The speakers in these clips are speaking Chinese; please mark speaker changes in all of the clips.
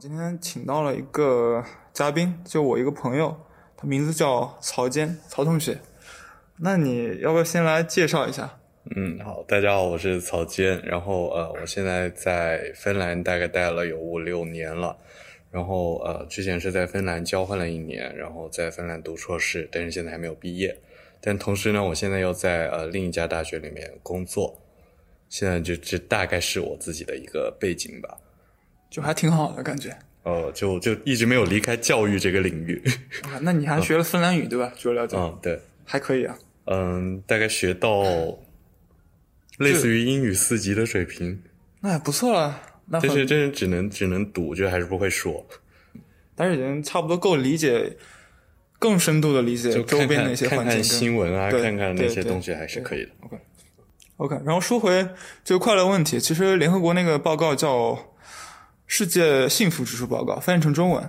Speaker 1: 今天请到了一个嘉宾，就我一个朋友，他名字叫曹坚，曹同学。那你要不要先来介绍一下？
Speaker 2: 嗯，好，大家好，我是曹坚。然后呃，我现在在芬兰大概待了有五六年了。然后呃，之前是在芬兰交换了一年，然后在芬兰读硕士，但是现在还没有毕业。但同时呢，我现在又在呃另一家大学里面工作。现在就这大概是我自己的一个背景吧。
Speaker 1: 就还挺好的感觉。
Speaker 2: 呃，就就一直没有离开教育这个领域。
Speaker 1: 啊，那你还学了芬兰语对吧？据我了解。
Speaker 2: 嗯，对，
Speaker 1: 还可以啊。
Speaker 2: 嗯，大概学到类似于英语四级的水平。
Speaker 1: 那也不错了。那
Speaker 2: 但是真是只能只能读，就还是不会说。
Speaker 1: 但是已经差不多够理解，更深度的理解周边那些
Speaker 2: 环境。看看新闻啊，
Speaker 1: 看
Speaker 2: 看那些东西还是可以的。
Speaker 1: OK，OK。然后说回这个快乐问题，其实联合国那个报告叫。世界幸福指数报告翻译成中文，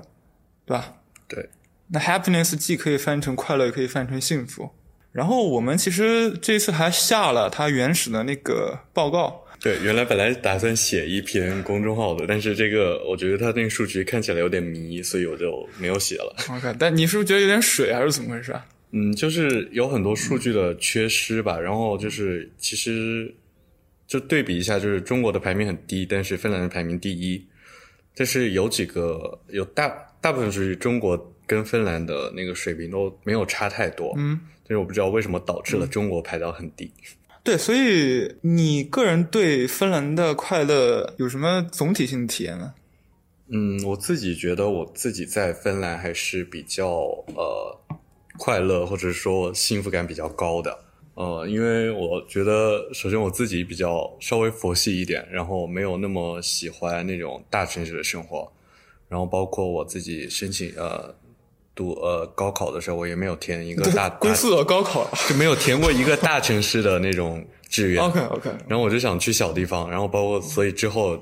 Speaker 1: 对吧？
Speaker 2: 对。
Speaker 1: 那 happiness 既可以翻译成快乐，也可以翻译成幸福。然后我们其实这次还下了它原始的那个报告。
Speaker 2: 对，原来本来打算写一篇公众号的，但是这个我觉得它那个数据看起来有点迷，所以我就没有写了。
Speaker 1: OK，但你是不是觉得有点水，还是怎么回事啊？
Speaker 2: 嗯，就是有很多数据的缺失吧。然后就是其实就对比一下，就是中国的排名很低，但是芬兰的排名第一。但是有几个有大大部分是中国跟芬兰的那个水平都没有差太多，
Speaker 1: 嗯，
Speaker 2: 但是我不知道为什么导致了中国排到很低。
Speaker 1: 对，所以你个人对芬兰的快乐有什么总体性的体验呢？
Speaker 2: 嗯，我自己觉得我自己在芬兰还是比较呃快乐或者说幸福感比较高的。呃，因为我觉得，首先我自己比较稍微佛系一点，然后没有那么喜欢那种大城市的生活，然后包括我自己申请呃读呃高考的时候，我也没有填一个大
Speaker 1: 归宿的高考，
Speaker 2: 就没有填过一个大城市的那种志愿。
Speaker 1: OK OK，
Speaker 2: 然后我就想去小地方，然后包括所以之后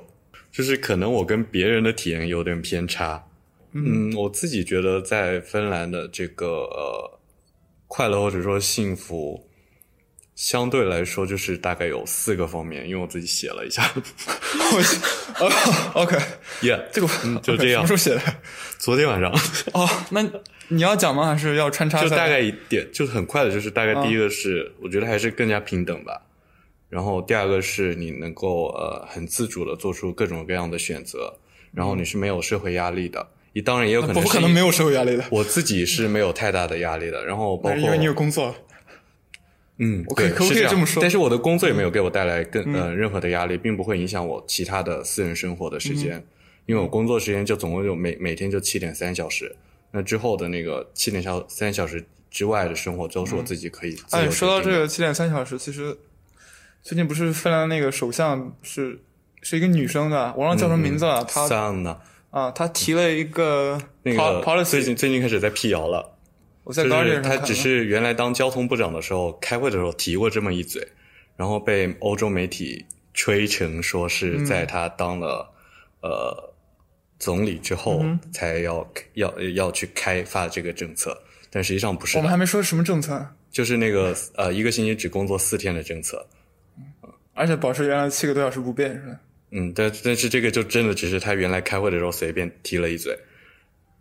Speaker 2: 就是可能我跟别人的体验有点偏差。嗯，我自己觉得在芬兰的这个呃快乐或者说幸福。相对来说，就是大概有四个方面，因为我自己写了一下。
Speaker 1: OK，Yeah，
Speaker 2: 这个就这样。
Speaker 1: 什么时候写的？
Speaker 2: 昨天晚上。
Speaker 1: 哦，那你要讲吗？还是要穿插？
Speaker 2: 就大概一点，就是很快的，就是大概第一个是，我觉得还是更加平等吧。然后第二个是你能够呃很自主的做出各种各样的选择，然后你是没有社会压力的。你当然也有可能
Speaker 1: 不可能没有社会压力的。
Speaker 2: 我自己是没有太大的压力的。然后包括
Speaker 1: 因为你有工作。
Speaker 2: 嗯，
Speaker 1: 可以可以这么说，
Speaker 2: 但是我的工作也没有给我带来更呃任何的压力，并不会影响我其他的私人生活的时间，因为我工作时间就总共就每每天就七点三小时，那之后的那个七点小三小时之外的生活都是我自己可以。
Speaker 1: 哎，说到这个七点三小时，其实最近不是芬兰那个首相是是一个女生的，我忘了叫什么名字了，她啊，她提了一个
Speaker 2: 那个最近最近开始在辟谣了。就是他只是原来当交通部长的时候开会的时候提过这么一嘴，然后被欧洲媒体吹成说是在他当了呃总理之后才要要要去开发这个政策，但实际上不是。
Speaker 1: 我们还没说什么政策，
Speaker 2: 就是那个呃一个星期只工作四天的政策，
Speaker 1: 而且保持原来七个多小时不变是吧？
Speaker 2: 嗯，但但是这个就真的只是他原来开会的时候随便提了一嘴。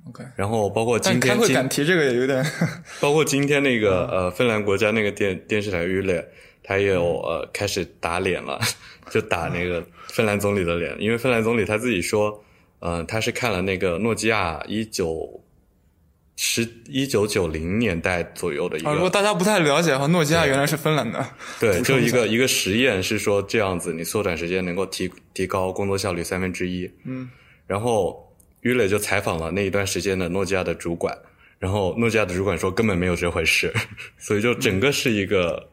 Speaker 1: OK，
Speaker 2: 然后包括今天，
Speaker 1: 开会敢提这个也有点。
Speaker 2: 包括今天那个呃，芬兰国家那个电电视台 Yle，他也有呃开始打脸了，就打那个芬兰总理的脸，因为芬兰总理他自己说，嗯，他是看了那个诺基亚一九十一九九零年代左右的一个。
Speaker 1: 如果大家不太了解的话，诺基亚原来是芬兰的。
Speaker 2: 对，就一个一个实验是说这样子，你缩短时间能够提提高工作效率三分之一。
Speaker 1: 嗯，
Speaker 2: 然后。于磊就采访了那一段时间的诺基亚的主管，然后诺基亚的主管说根本没有这回事，所以就整个是一个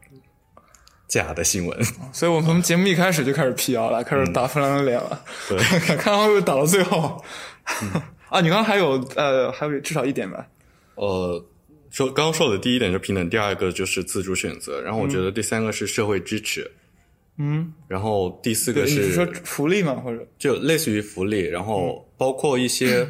Speaker 2: 假的新闻。
Speaker 1: 所以我们从节目一开始就开始辟谣了，开始打芬兰的脸了。
Speaker 2: 对，
Speaker 1: 看会不会打到最后。啊，你刚刚还有呃，还有至少一点吧？
Speaker 2: 呃，说刚刚说的第一点是平等，第二个就是自主选择，然后我觉得第三个是社会支持。
Speaker 1: 嗯，
Speaker 2: 然后第四个
Speaker 1: 是说福利吗？或者
Speaker 2: 就类似于福利，然后包括一些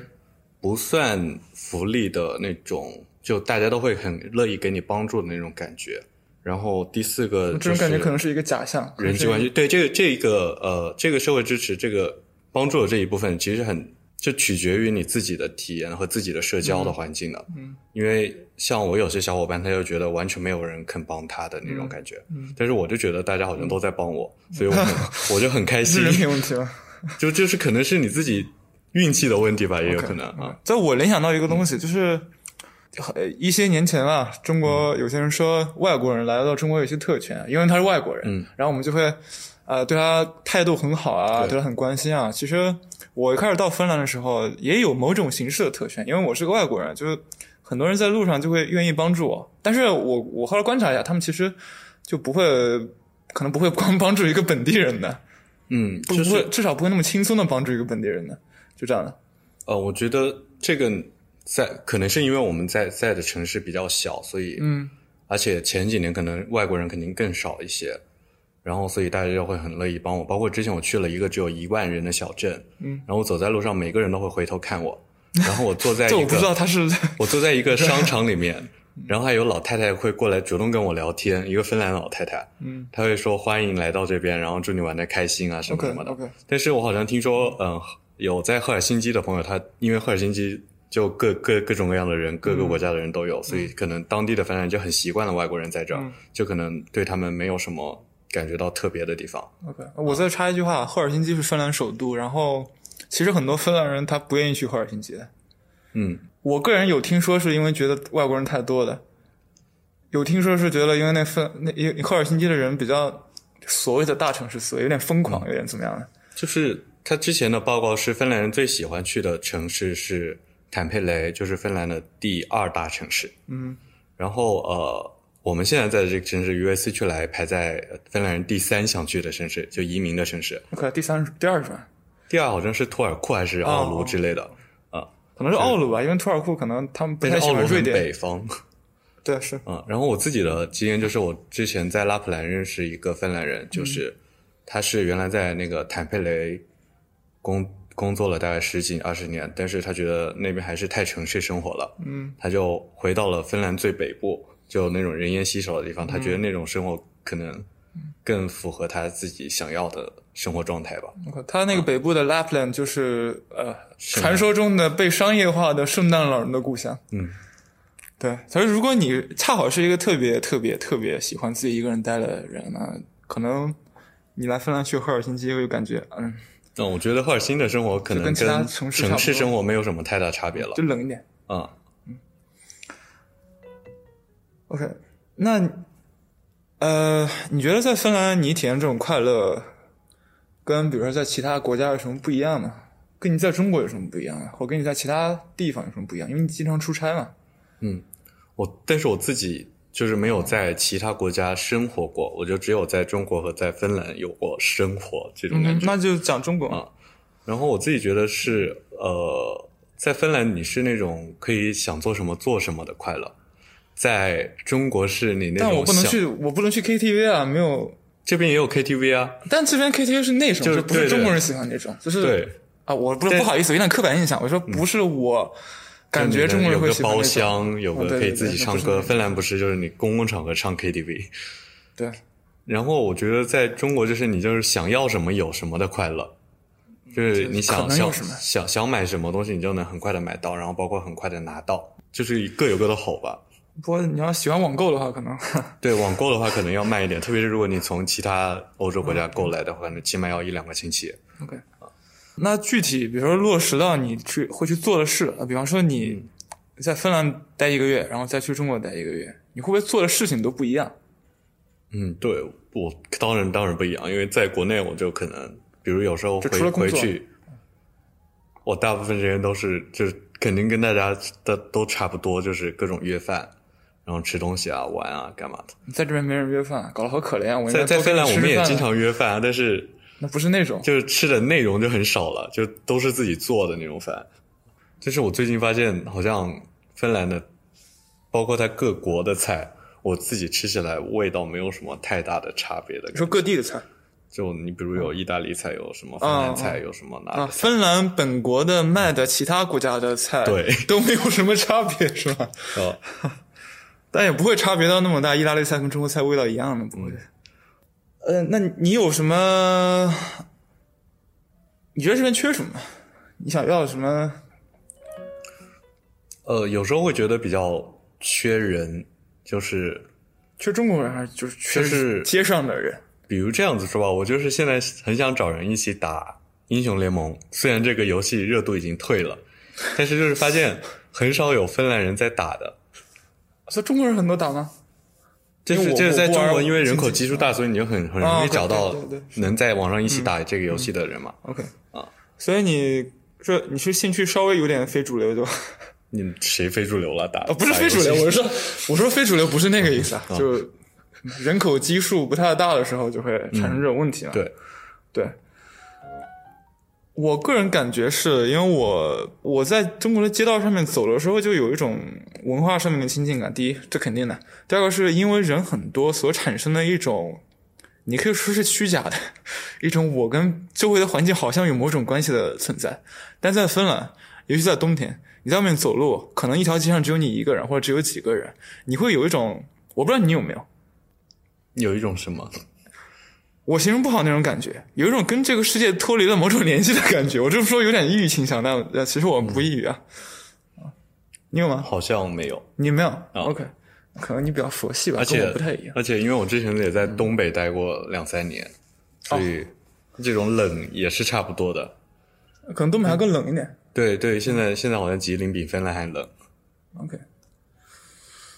Speaker 2: 不算福利的那种，就大家都会很乐意给你帮助的那种感觉。然后第四个，
Speaker 1: 这种感觉可能是一个假象，
Speaker 2: 人际关系。对这个这个呃，这个社会支持，这个帮助的这一部分，其实很就取决于你自己的体验和自己的社交的环境的。嗯，因为像我有些小伙伴，他就觉得完全没有人肯帮他的那种感觉。嗯，但是我就觉得大家好像都在帮我，所以我 我就很开心。
Speaker 1: 人品问题了，
Speaker 2: 就就是可能是你自己运气的问题吧，也有可能啊。
Speaker 1: 在我联想到一个东西，就是一些年前啊，中国有些人说外国人来到中国有些特权，因为他是外国人，嗯，然后我们就会呃对他态度很好啊，对他很关心啊。其实。我一开始到芬兰的时候，也有某种形式的特权，因为我是个外国人，就是很多人在路上就会愿意帮助我。但是我我后来观察一下，他们其实就不会，可能不会光帮助一个本地人的，
Speaker 2: 嗯，
Speaker 1: 不会，至少不会那么轻松的帮助一个本地人的，就这样的。
Speaker 2: 呃，我觉得这个在可能是因为我们在在的城市比较小，所以，
Speaker 1: 嗯，
Speaker 2: 而且前几年可能外国人肯定更少一些。然后，所以大家就会很乐意帮我。包括之前我去了一个只有一万人的小镇，
Speaker 1: 嗯，
Speaker 2: 然后我走在路上，每个人都会回头看我。然后我坐在，
Speaker 1: 这我不知道他是，
Speaker 2: 我坐在一个商 场里面，然后还有老太太会过来主动跟我聊天，一个芬兰老太太，
Speaker 1: 嗯，
Speaker 2: 她会说欢迎来到这边，然后祝你玩的开心啊什么什么的。但是我好像听说，嗯，有在赫尔辛基的朋友，他因为赫尔辛基就各各各种各样的人，各个国家的人都有，所以可能当地的芬兰人就很习惯了外国人在这儿，就可能对他们没有什么。感觉到特别的地方。
Speaker 1: OK，我再插一句话，赫尔辛基是芬兰首都，然后其实很多芬兰人他不愿意去赫尔辛基的。
Speaker 2: 嗯，
Speaker 1: 我个人有听说是因为觉得外国人太多的，有听说是觉得因为那芬那赫尔辛基的人比较所谓的大城市思维，有点疯狂，有点怎么样的？
Speaker 2: 就是他之前的报告是芬兰人最喜欢去的城市是坦佩雷，就是芬兰的第二大城市。
Speaker 1: 嗯，
Speaker 2: 然后呃。我们现在在的这个城市 U.S. 区来排在芬兰人第三想去的城市，就移民的城市。
Speaker 1: OK，第三第二是吧？
Speaker 2: 第二好像是托尔库还是奥卢之类的啊？
Speaker 1: 可能是奥卢吧，因为托尔库可能他们不太喜欢瑞典。
Speaker 2: 北方。
Speaker 1: 对，是。
Speaker 2: 嗯，然后我自己的经验就是，我之前在拉普兰认识一个芬兰人，就是他是原来在那个坦佩雷工工作了大概十几二十年，但是他觉得那边还是太城市生活了，
Speaker 1: 嗯，
Speaker 2: 他就回到了芬兰最北部。就那种人烟稀少的地方，他觉得那种生活可能更符合他自己想要的生活状态吧。
Speaker 1: 他那个北部的 Lapland 就是呃，传说中的被商业化的圣诞老人的故乡。
Speaker 2: 嗯，
Speaker 1: 对。所以如果你恰好是一个特别特别特别喜欢自己一个人待的人呢，可能你来芬兰去赫尔辛基会感觉嗯。
Speaker 2: 嗯，我觉得赫尔辛的生活可能跟城市生活没有什么太大差别了，
Speaker 1: 就冷一点。
Speaker 2: 啊嗯。
Speaker 1: OK，那呃，你觉得在芬兰你体验这种快乐，跟比如说在其他国家有什么不一样吗？跟你在中国有什么不一样啊？或跟你在其他地方有什么不一样？因为你经常出差嘛。
Speaker 2: 嗯，我但是我自己就是没有在其他国家生活过，我就只有在中国和在芬兰有过生活这种感
Speaker 1: 觉。那就讲中国
Speaker 2: 啊。然后我自己觉得是呃，在芬兰你是那种可以想做什么做什么的快乐。在中国是你那种，
Speaker 1: 但我不能去，我不能去 KTV 啊，没有。
Speaker 2: 这边也有 KTV 啊，
Speaker 1: 但这边 KTV 是那种，
Speaker 2: 就
Speaker 1: 不是中国人喜欢那种，就是
Speaker 2: 对
Speaker 1: 啊，我不是不好意思，有点刻板印象，我说不是我感觉中国人会喜
Speaker 2: 欢包厢，有个可以自己唱歌。芬兰不是，就是你公共场合唱 KTV。
Speaker 1: 对。
Speaker 2: 然后我觉得在中国就是你就是想要什么有什么的快乐，就是你想想想想买什么东西，你就能很快的买到，然后包括很快的拿到，就是各有各的好吧。
Speaker 1: 不过你要喜欢网购的话，可能
Speaker 2: 对网购的话可能要慢一点，特别是如果你从其他欧洲国家购来的话，那起码要一两个星期。
Speaker 1: OK，那具体比如说落实到你去会去做的事，比方说你在芬兰待一个月，然后再去中国待一个月，你会不会做的事情都不一样？
Speaker 2: 嗯，对我当然当然不一样，因为在国内我就可能，比如有时候回回去，我大部分时间都是就是肯定跟大家的都差不多，就是各种约饭。然后吃东西啊，玩啊，干嘛的？
Speaker 1: 在这边没人约饭，搞得好可怜啊！
Speaker 2: 在在芬兰我们也经常约饭啊，但是
Speaker 1: 那不是那种，
Speaker 2: 就是吃的内容就很少了，就都是自己做的那种饭。就是我最近发现，好像芬兰的，包括它各国的菜，我自己吃起来味道没有什么太大的差别的。
Speaker 1: 你说各地的菜？
Speaker 2: 就你比如有意大利菜，有什么芬兰菜，有什么哪？
Speaker 1: 啊，芬兰本国的卖的其他国家的菜，
Speaker 2: 对，
Speaker 1: 都没有什么差别，是吧？
Speaker 2: 哦。
Speaker 1: 但也不会差别到那么大，意大利菜跟中国菜味道一样的，不会。呃，那你有什么？你觉得这边缺什么？你想要什么？
Speaker 2: 呃，有时候会觉得比较缺人，就是
Speaker 1: 缺中国人还是就是缺
Speaker 2: 就是
Speaker 1: 街上的人？
Speaker 2: 比如这样子说吧，我就是现在很想找人一起打英雄联盟，虽然这个游戏热度已经退了，但是就是发现很少有芬兰人在打的。
Speaker 1: 所以中国人很多打吗？
Speaker 2: 就是就是在中国，因为人口基数大，所以你就很很
Speaker 1: 啊
Speaker 2: 容易找到能在网上一起打这个游戏的人嘛。
Speaker 1: OK
Speaker 2: 啊，
Speaker 1: 所以你这你是兴趣稍微有点非主流对吧？
Speaker 2: 你谁非主流了？打
Speaker 1: 啊，不是非主流，我是说我说非主流不是那个意思啊，
Speaker 2: 哦
Speaker 1: 就人口基数不太大的时候就会产生这种问题了。
Speaker 2: 对，
Speaker 1: 对，我个人感觉是因为我我在中国的街道上面走的时候，就有一种文化上面的亲近感。第一，这肯定的；第二个是因为人很多所产生的一种，你可以说是虚假的一种我跟周围的环境好像有某种关系的存在。但在芬兰，尤其在冬天，你在外面走路，可能一条街上只有你一个人，或者只有几个人，你会有一种我不知道你有没有。
Speaker 2: 有一种什么？
Speaker 1: 我形容不好那种感觉，有一种跟这个世界脱离了某种联系的感觉。我这么说有点抑郁倾向，但呃其实我不抑郁啊。啊你有吗？
Speaker 2: 好像没有。
Speaker 1: 你没有、o k 可能你比较佛系吧，跟
Speaker 2: 而且
Speaker 1: 我不太一样。
Speaker 2: 而且因为我之前也在东北待过两三年，所以这种冷也是差不多的。
Speaker 1: 可能东北还更冷一点。
Speaker 2: 对对，现在现在好像吉林比芬兰还冷。
Speaker 1: OK，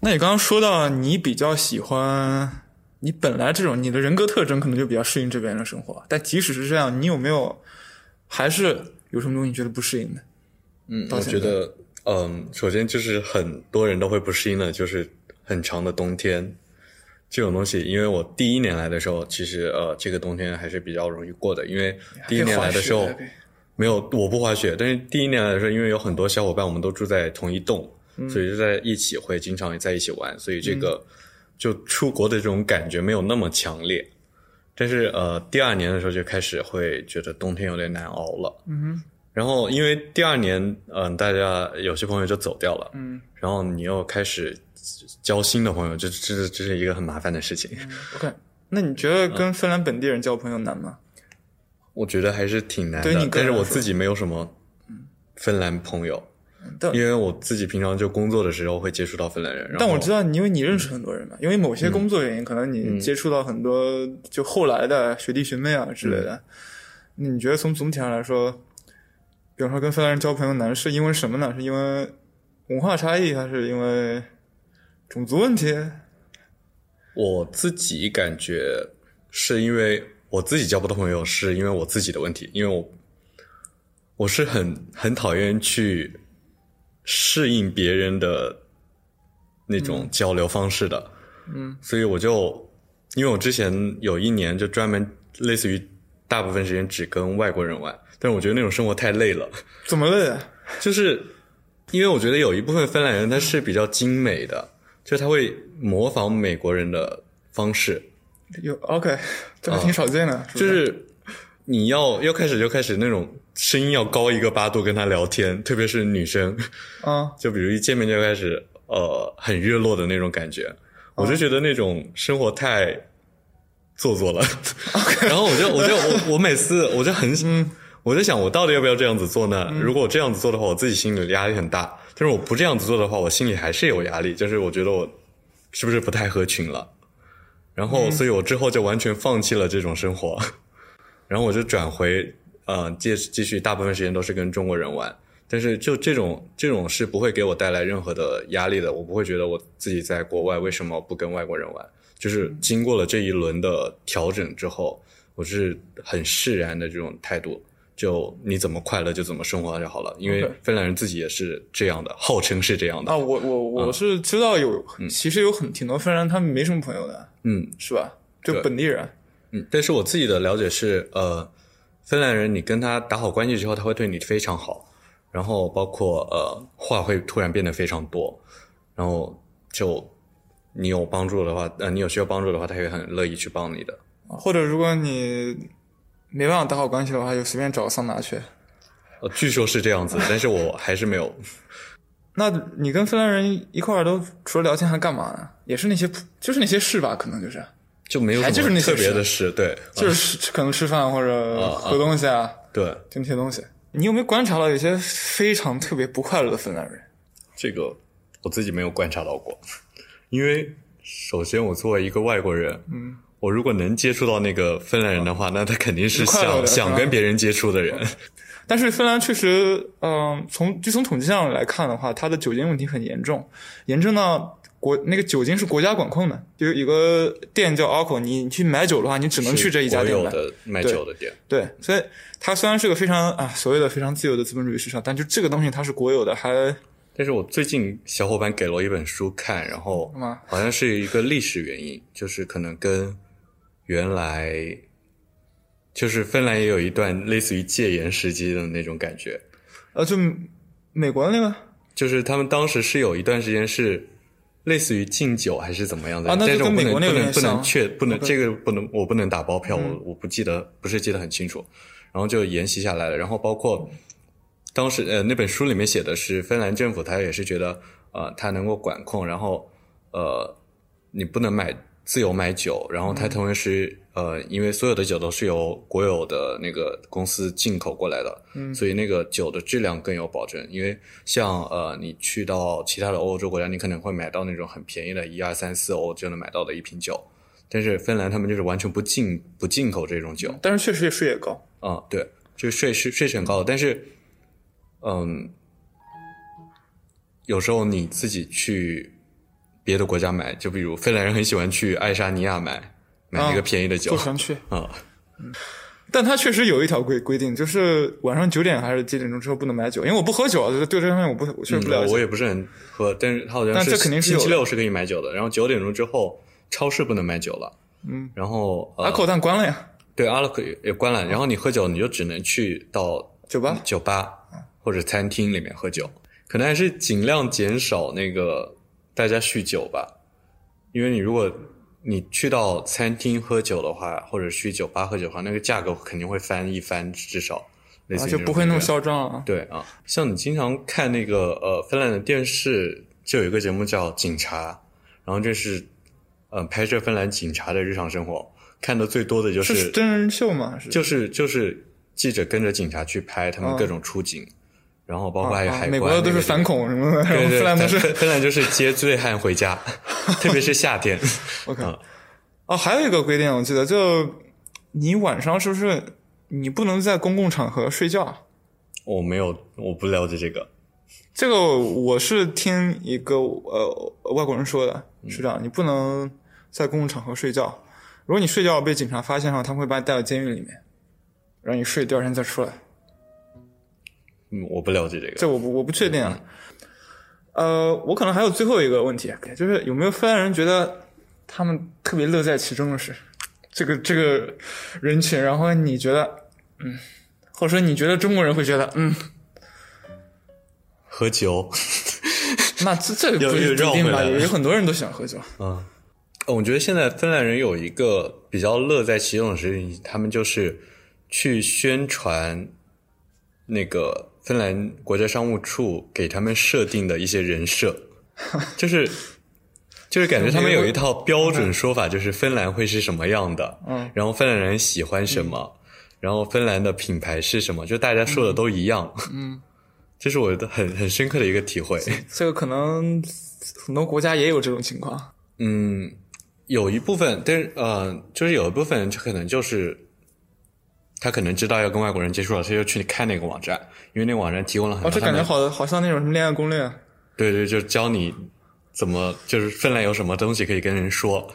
Speaker 1: 那你刚刚说到你比较喜欢，你本来这种你的人格特征可能就比较适应这边的生活，但即使是这样，你有没有还是有什么东西你觉得不适应的？
Speaker 2: 嗯，我觉得，嗯，首先就是很多人都会不适应的，就是很长的冬天这种东西。因为我第一年来的时候，其实呃，这个冬天还是比较容易过的，因为第一年来的时候没有我不滑雪，但是第一年来的时候，因为有很多小伙伴我们都住在同一栋，所以就在一起会经常在一起玩，所以这个就出国的这种感觉没有那么强烈。但是呃，第二年的时候就开始会觉得冬天有点难熬了。嗯哼。然后因为第二年，嗯、大家有些朋友就走掉了，嗯，然后你又开始交新的朋友，这这这是一个很麻烦的事情。
Speaker 1: OK，那你觉得跟芬兰本地人交朋友难吗？
Speaker 2: 我觉得还是挺难的
Speaker 1: 对你，
Speaker 2: 但是我自己没有什么芬兰朋友，
Speaker 1: 但
Speaker 2: 因为我自己平常就工作的时候会接触到芬兰人。
Speaker 1: 但我知道你，因为你认识很多人嘛，因为某些工作原因，可能你接触到很多就后来的学弟学妹啊之类的。那你觉得从总体上来说，比方说跟芬兰人交朋友难，是因为什么呢？是因为文化差异，还是因为种族问题？
Speaker 2: 我自己感觉是因为我自己交不到朋友，是因为我自己的问题，因为我我是很很讨厌去适应别人的那种交流方式的，嗯，所以我就因为我之前有一年就专门类似于大部分时间只跟外国人玩，但是我觉得那种生活太累了，
Speaker 1: 怎么累、啊？
Speaker 2: 就是因为我觉得有一部分芬兰人他是比较精美的，就他会模仿美国人的方式，
Speaker 1: 有 OK，这还挺少见的，
Speaker 2: 就是？是你要要开始就开始那种声音要高一个八度跟他聊天，特别是女生，
Speaker 1: 啊，
Speaker 2: 就比如一见面就开始呃很热络的那种感觉，我就觉得那种生活太做作了。然后我就我就我 我每次我就很我就想我到底要不要这样子做呢？如果我这样子做的话，我自己心里压力很大；但是我不这样子做的话，我心里还是有压力，就是我觉得我是不是不太合群了。然后，所以我之后就完全放弃了这种生活，然后我就转回呃，继继续大部分时间都是跟中国人玩。但是就这种这种是不会给我带来任何的压力的，我不会觉得我自己在国外为什么不跟外国人玩。就是经过了这一轮的调整之后，我是很释然的这种态度，就你怎么快乐就怎么生活就好了。因为芬兰人自己也是这样的，号称是这样的。
Speaker 1: 啊，我我我是知道有，其实有很挺多芬兰人他们没什么朋友的，
Speaker 2: 嗯
Speaker 1: 是吧？就本地人。
Speaker 2: 嗯，但是我自己的了解是，呃，芬兰人你跟他打好关系之后，他会对你非常好，然后包括呃话会突然变得非常多，然后就你有帮助的话，呃，你有需要帮助的话，他也很乐意去帮你的。
Speaker 1: 或者如果你没办法打好关系的话，就随便找个桑拿去。
Speaker 2: 呃，据说是这样子，但是我还是没有。
Speaker 1: 那你跟芬兰人一块儿都除了聊天还干嘛呢？也是那些就是那些事吧，可能就是
Speaker 2: 就没有
Speaker 1: 还就是那些
Speaker 2: 什么特别的事，对，
Speaker 1: 就是吃可能吃饭或者喝东西啊，
Speaker 2: 对，
Speaker 1: 就那些东西。你有没有观察到有些非常特别不快乐的芬兰人？
Speaker 2: 这个我自己没有观察到过，因为首先我作为一个外国人，嗯，我如果能接触到那个芬兰人的话，那他肯定是想想跟别人接触的人。
Speaker 1: 但是芬兰确实，嗯，从就从统计上来看的话，它的酒精问题很严重，严重到国那个酒精是国家管控的，就有个店叫 Alco，你去买酒的话，你只能去这一家店
Speaker 2: 买。的卖酒的店。
Speaker 1: 对，所以它虽然是个非常啊所谓的非常自由的资本主义市场，但就这个东西它是国有的，还。
Speaker 2: 但是我最近小伙伴给了我一本书看，然后好像是一个历史原因，就是可能跟原来。就是芬兰也有一段类似于戒严时期的那种感觉，
Speaker 1: 呃，就美国的那个，
Speaker 2: 就是他们当时是有一段时间是类似于敬酒还是怎么样的，
Speaker 1: 啊，那
Speaker 2: 就
Speaker 1: 跟美国那
Speaker 2: 个不能确不能这个不能我不能打包票，我我不记得不是记得很清楚，然后就沿袭下来了，然后包括当时呃那本书里面写的是芬兰政府他也是觉得呃他能够管控，然后呃你不能买。自由买酒，然后它同时呃，因为所有的酒都是由国有的那个公司进口过来的，嗯，所以那个酒的质量更有保证。因为像呃，你去到其他的欧洲国家，你可能会买到那种很便宜的，一二三四欧就能买到的一瓶酒，但是芬兰他们就是完全不进不进口这种酒，
Speaker 1: 但是确实税也高
Speaker 2: 啊，对，就是税是税是很高的，但是嗯，有时候你自己去。别的国家买，就比如芬兰人很喜欢去爱沙尼亚买买那个便宜的酒，
Speaker 1: 坐船去啊。但他确实有一条规规定，就是晚上九点还是几点钟之后不能买酒，因为我不喝酒啊，对这方面我不我确实不了
Speaker 2: 解。我也不是很喝，但是他好像
Speaker 1: 是星
Speaker 2: 期六是可以买酒的，然后九点钟之后超市不能买酒了。嗯，然后
Speaker 1: 阿口但关了呀。
Speaker 2: 对，阿克也关了，然后你喝酒你就只能去到
Speaker 1: 酒吧、
Speaker 2: 酒吧或者餐厅里面喝酒，可能还是尽量减少那个。大家酗酒吧，因为你如果你去到餐厅喝酒的话，或者去酒吧喝酒的话，那个价格肯定会翻一番，至少，
Speaker 1: 而且不会那么嚣张啊。
Speaker 2: 对啊，像你经常看那个呃芬兰的电视，就有一个节目叫《警察》，然后这是呃拍摄芬兰警察的日常生活，看的最多的就
Speaker 1: 是真人秀吗？
Speaker 2: 就是就是记者跟着警察去拍他们各种出警。然后包括还有海关，
Speaker 1: 美国都是反恐什么的，芬兰都是
Speaker 2: 芬兰就是接醉汉回家，特别是夏天。
Speaker 1: OK，哦，还有一个规定，我记得就你晚上是不是你不能在公共场合睡觉？
Speaker 2: 我没有，我不了解这个。
Speaker 1: 这个我是听一个呃外国人说的，是这样，你不能在公共场合睡觉。如果你睡觉被警察发现的话，他们会把你带到监狱里面，让你睡，第二天再出来。
Speaker 2: 嗯，我不了解这个，
Speaker 1: 这我不我不确定啊。呃，我可能还有最后一个问题，就是有没有芬兰人觉得他们特别乐在其中的是这个这个人群，然后你觉得嗯，或者说你觉得中国人会觉得嗯，
Speaker 2: 喝酒，
Speaker 1: 那这这个 不一定吧？有很多人都喜欢喝酒。
Speaker 2: 嗯，我觉得现在芬兰人有一个比较乐在其中的事情，他们就是去宣传那个。芬兰国家商务处给他们设定的一些人设，就是就是感觉他们有一套标准说法，就是芬兰会是什么样的，嗯，然后芬兰人喜欢什么，然后芬兰的品牌是什么，就大家说的都一样，嗯，这是我的很很深刻的一个体会。
Speaker 1: 这个可能很多国家也有这种情况，
Speaker 2: 嗯，有一部分，但是呃，就是有一部分可能就是。他可能知道要跟外国人接触了，他就去看那个网站，因为那个网站提供了很多。哦，
Speaker 1: 这感觉好好像那种什么恋爱攻略。
Speaker 2: 对对，就教你怎么就是分量有什么东西可以跟人说。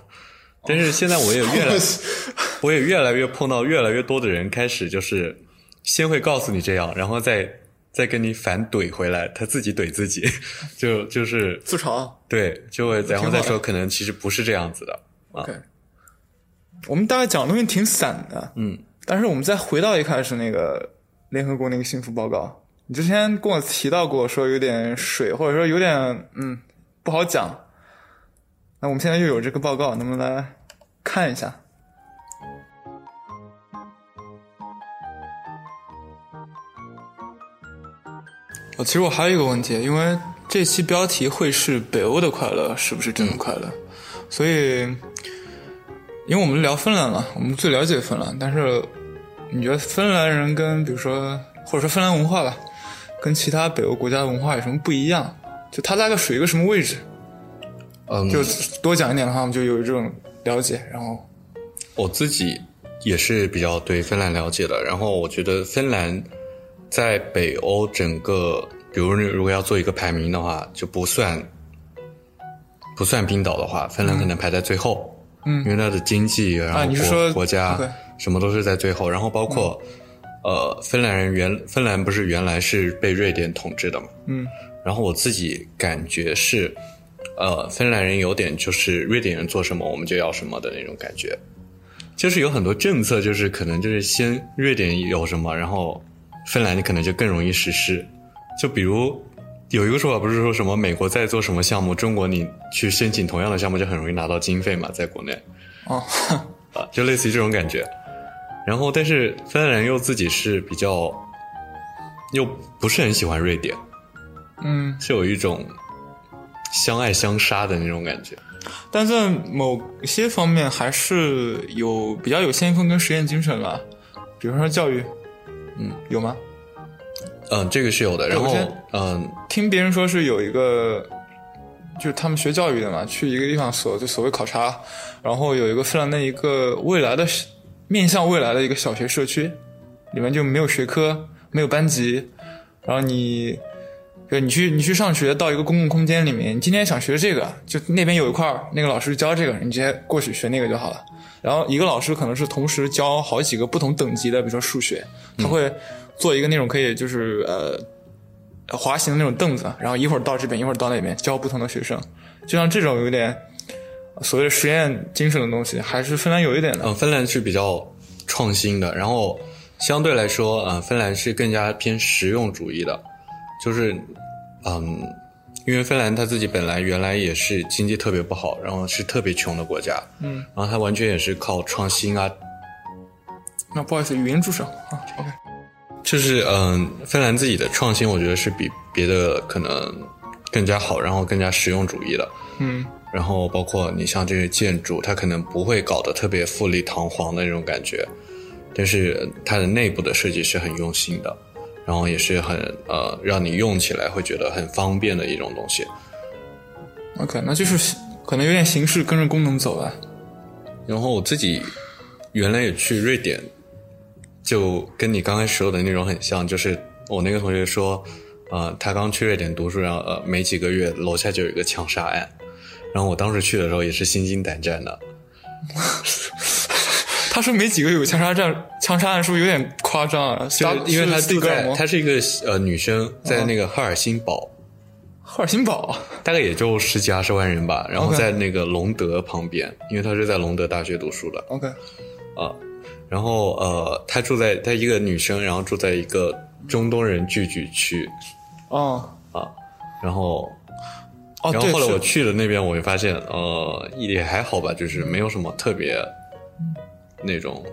Speaker 2: 但是现在我也越来，我也越来越碰到越来越多的人开始就是先会告诉你这样，然后再再跟你反怼回来，他自己怼自己，就就是
Speaker 1: 自嘲。
Speaker 2: 对，就会然后再说可能其实不是这样子的。
Speaker 1: OK，我们大概讲的东西挺散的，
Speaker 2: 嗯。
Speaker 1: 但是我们再回到一开始那个联合国那个幸福报告，你之前跟我提到过，说有点水，或者说有点嗯不好讲。那我们现在又有这个报告，能不能来看一下？哦，其实我还有一个问题，因为这期标题会是北欧的快乐，是不是真的快乐？所以。因为我们聊芬兰嘛，我们最了解芬兰。但是，你觉得芬兰人跟比如说或者说芬兰文化吧，跟其他北欧国家的文化有什么不一样？就它大概属于一个什么位置？
Speaker 2: 嗯，
Speaker 1: 就多讲一点的话，我们就有这种了解。然后
Speaker 2: 我自己也是比较对芬兰了解的。然后我觉得芬兰在北欧整个，比如如果要做一个排名的话，就不算不算冰岛的话，芬兰可能排在最后。
Speaker 1: 嗯，
Speaker 2: 因为它的经济，然后国国家什么都是在最后。然后包括呃，芬兰人原芬兰不是原来是被瑞典统治的嘛？
Speaker 1: 嗯。
Speaker 2: 然后我自己感觉是，呃，芬兰人有点就是瑞典人做什么我们就要什么的那种感觉，就是有很多政策，就是可能就是先瑞典有什么，然后芬兰你可能就更容易实施。就比如有一个说法，不是说什么美国在做什么项目，中国你去申请同样的项目就很容易拿到经费嘛，在国内。
Speaker 1: 哦，
Speaker 2: 啊，就类似于这种感觉。然后，但是芬兰人又自己是比较，又不是很喜欢瑞典。
Speaker 1: 嗯，
Speaker 2: 是有一种相爱相杀的那种感觉，
Speaker 1: 但在某些方面还是有比较有先锋跟实验精神吧，比如说教育，嗯，有吗？
Speaker 2: 嗯，这个是有的。然后，嗯，
Speaker 1: 听别人说是有一个，就是他们学教育的嘛，去一个地方所就所谓考察，然后有一个芬兰的一个未来的面向未来的一个小学社区，里面就没有学科，没有班级，然后你。就你去你去上学，到一个公共空间里面，你今天想学这个，就那边有一块那个老师教这个，你直接过去学那个就好了。然后一个老师可能是同时教好几个不同等级的，比如说数学，他会做一个那种可以就是呃滑行的那种凳子，然后一会儿到这边，一会儿到那边教不同的学生。就像这种有点所谓的实验精神的东西，还是芬兰有一点的。
Speaker 2: 嗯，芬兰是比较创新的，然后相对来说，呃，芬兰是更加偏实用主义的，就是。嗯，因为芬兰他自己本来原来也是经济特别不好，然后是特别穷的国家，
Speaker 1: 嗯，
Speaker 2: 然后他完全也是靠创新啊。
Speaker 1: 那不好意思，语音助手啊，OK。
Speaker 2: 就是嗯，芬兰自己的创新，我觉得是比别的可能更加好，然后更加实用主义的，
Speaker 1: 嗯。
Speaker 2: 然后包括你像这些建筑，它可能不会搞得特别富丽堂皇的那种感觉，但是它的内部的设计是很用心的。然后也是很呃，让你用起来会觉得很方便的一种东西。
Speaker 1: OK，那就是可能有点形式跟着功能走了。
Speaker 2: 然后我自己原来也去瑞典，就跟你刚开始说的那种很像，就是我那个同学说，呃，他刚去瑞典读书，然后呃，没几个月楼下就有一个枪杀案，然后我当时去的时候也是心惊胆战的。
Speaker 1: 他说没几个有枪杀战，枪杀案是不是有点夸张啊？
Speaker 2: 就因为他住在，她是一个呃女生，在那个赫尔辛堡，
Speaker 1: 赫尔辛堡
Speaker 2: 大概也就十几二十万人吧。然后在那个隆德旁边，因为他是在隆德大学读书的。
Speaker 1: OK，
Speaker 2: 啊，然后呃，她住在她一个女生，然后住在一个中东人聚居区。
Speaker 1: 哦
Speaker 2: 啊，然后
Speaker 1: 哦，
Speaker 2: 然后后来我去了那边，我就发现呃也还好吧，就是没有什么特别。那种